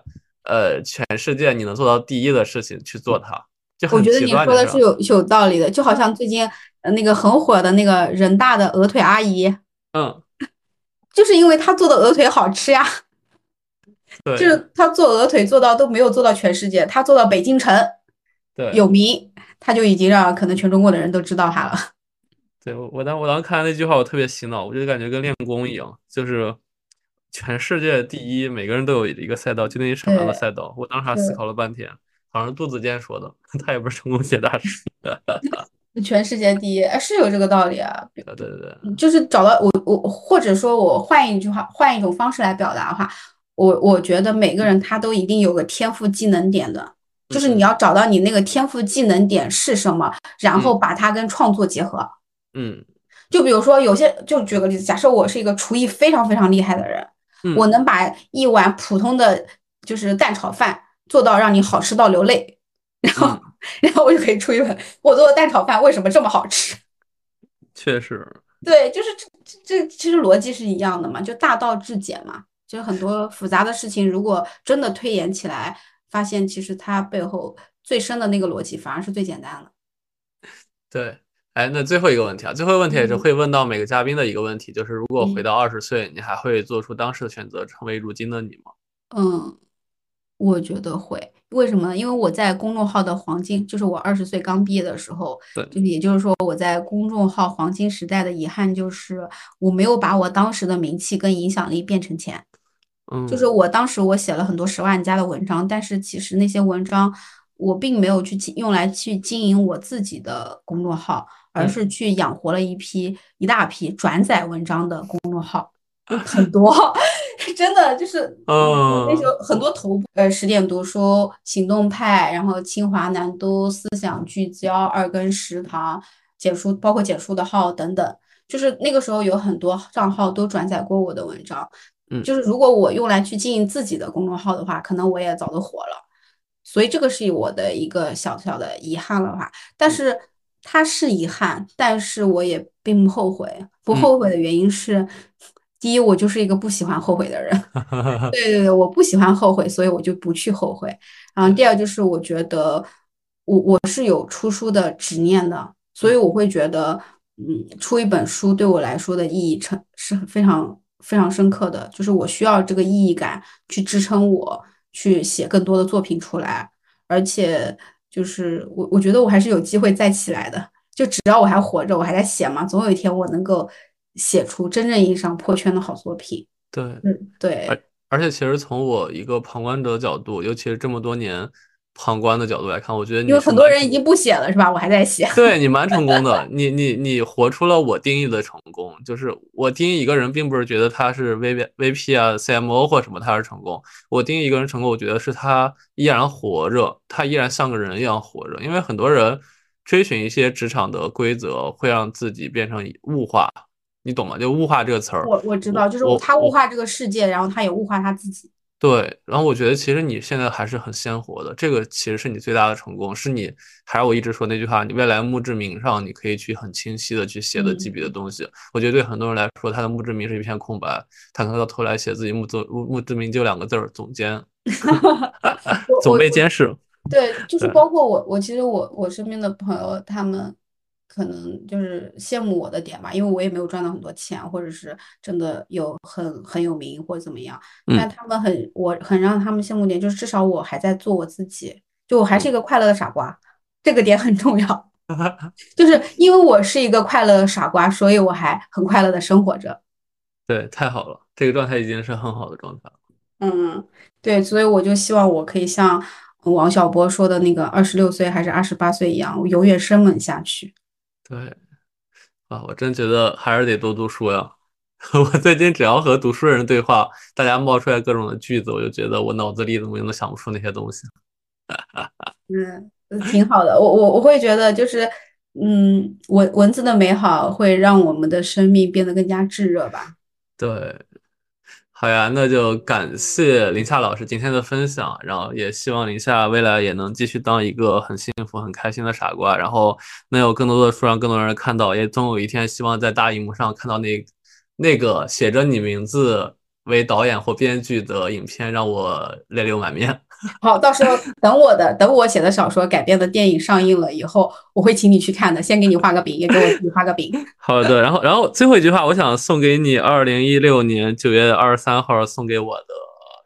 呃，全世界你能做到第一的事情去做它。就我觉得你说的是是有有道理的，就好像最近呃那个很火的那个人大的鹅腿阿姨，嗯，就是因为她做的鹅腿好吃呀，对，就是她做鹅腿做到都没有做到全世界，她做到北京城对。有名，她就已经让可能全中国的人都知道她了。对我我当我当时看那句话，我特别洗脑，我就感觉跟练功一样，就是全世界第一，每个人都有一个赛道，就那一什么样的赛道。我当时还思。考了半天，好像杜子健说的，他也不是成功学大师。全世界第一，哎，是有这个道理啊。对对对，就是找到我我，或者说我换一句话，换一种方式来表达的话，我我觉得每个人他都一定有个天赋技能点的，就是你要找到你那个天赋技能点是什么，然后把它跟创作结合。嗯，就比如说有些，就举个例子，假设我是一个厨艺非常非常厉害的人，嗯我能把一碗普通的就是蛋炒饭做到让你好吃到流泪，然后 然后我就可以出一本我做的蛋炒饭为什么这么好吃。确实，对，就是这这其实逻辑是一样的嘛，就大道至简嘛，就很多复杂的事情，如果真的推演起来，发现其实它背后最深的那个逻辑反而是最简单的。对，哎，那最后一个问题啊，最后一个问题也是会问到每个嘉宾的一个问题，就是如果回到二十岁，你还会做出当时的选择，成为如今的你吗？嗯，我觉得会。为什么呢？因为我在公众号的黄金，就是我二十岁刚毕业的时候，对，就也就是说我在公众号黄金时代的遗憾就是我没有把我当时的名气跟影响力变成钱。嗯，就是我当时我写了很多十万加的文章，但是其实那些文章我并没有去用来去经营我自己的公众号，而是去养活了一批一大批转载文章的公众号，很 多。真的就是，嗯，那时候很多头部，呃，十点读书、行动派，然后清华南都思想聚焦、二更食堂、简书，包括简书的号等等，就是那个时候有很多账号都转载过我的文章。嗯，就是如果我用来去经营自己的公众号的话，可能我也早都火了。所以这个是我的一个小小的遗憾了吧？但是它是遗憾，但是我也并不后悔。不后悔的原因是。第一，我就是一个不喜欢后悔的人，对对对，我不喜欢后悔，所以我就不去后悔。然后第二就是，我觉得我我是有出书的执念的，所以我会觉得，嗯，出一本书对我来说的意义成是非常非常深刻的，就是我需要这个意义感去支撑我去写更多的作品出来，而且就是我我觉得我还是有机会再起来的，就只要我还活着，我还在写嘛，总有一天我能够。写出真正意义上破圈的好作品。对，嗯，对。而而且，其实从我一个旁观者角度，尤其是这么多年旁观的角度来看，我觉得你有很多人已经不写了，是吧？我还在写。对你蛮成功的，你你你活出了我定义的成功。就是我定义一个人，并不是觉得他是 V V P 啊、C M O 或什么他是成功。我定义一个人成功，我觉得是他依然活着，他依然像个人一样活着。因为很多人追寻一些职场的规则，会让自己变成物化。你懂吗？就物化这个词儿，我我知道，就是他物化这个世界，然后他也物化他自己。对，然后我觉得其实你现在还是很鲜活的，这个其实是你最大的成功，是你还是我一直说那句话，你未来墓志铭上你可以去很清晰的去写的几笔的东西。我觉得对很多人来说，他的墓志铭是一片空白，他可能到头来写自己墓作墓墓志铭就两个字儿：总监，总被监视。对，就是包括我，我其实我我身边的朋友他们。可能就是羡慕我的点吧，因为我也没有赚到很多钱，或者是真的有很很有名或者怎么样。但他们很，我很让他们羡慕点，就是至少我还在做我自己，就我还是一个快乐的傻瓜，这个点很重要。就是因为我是一个快乐的傻瓜，所以我还很快乐的生活着。对，太好了，这个状态已经是很好的状态了。嗯，对，所以我就希望我可以像王小波说的那个二十六岁还是二十八岁一样，我永远生猛下去。对，啊，我真觉得还是得多读书呀。我最近只要和读书人对话，大家冒出来各种的句子，我就觉得我脑子里怎么都想不出那些东西。嗯，挺好的。我我我会觉得就是，嗯，文文字的美好会让我们的生命变得更加炙热吧。对。好呀，那就感谢林夏老师今天的分享，然后也希望林夏未来也能继续当一个很幸福、很开心的傻瓜，然后能有更多的书让更多人看到，也总有一天希望在大荧幕上看到那那个写着你名字为导演或编剧的影片，让我泪流满面。好，到时候等我的，等我写的小说改编的电影上映了以后，我会请你去看的。先给你画个饼，也给我自己画个饼。好的，然后，然后最后一句话，我想送给你，二零一六年九月二十三号送给我的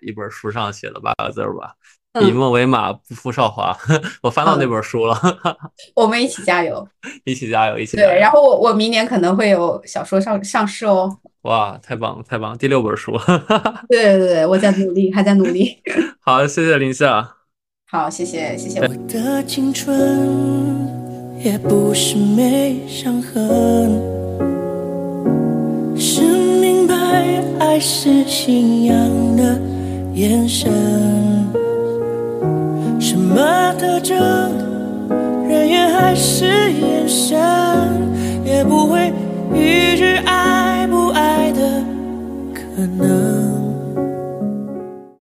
一本书上写的八个字吧：以梦为马，不负韶华。我翻到那本书了。我们一起加油，一起加油，一起。对，然后我我明年可能会有小说上上市哦。哇，太棒了，太棒了！第六本书，对对对，我在努力，还在努力。好，谢谢林夏。好，谢谢，谢谢。我的青春也不是没伤痕，是明白爱是信仰的眼神。什么特征，人缘还是眼神，也不会预知爱不爱的可能。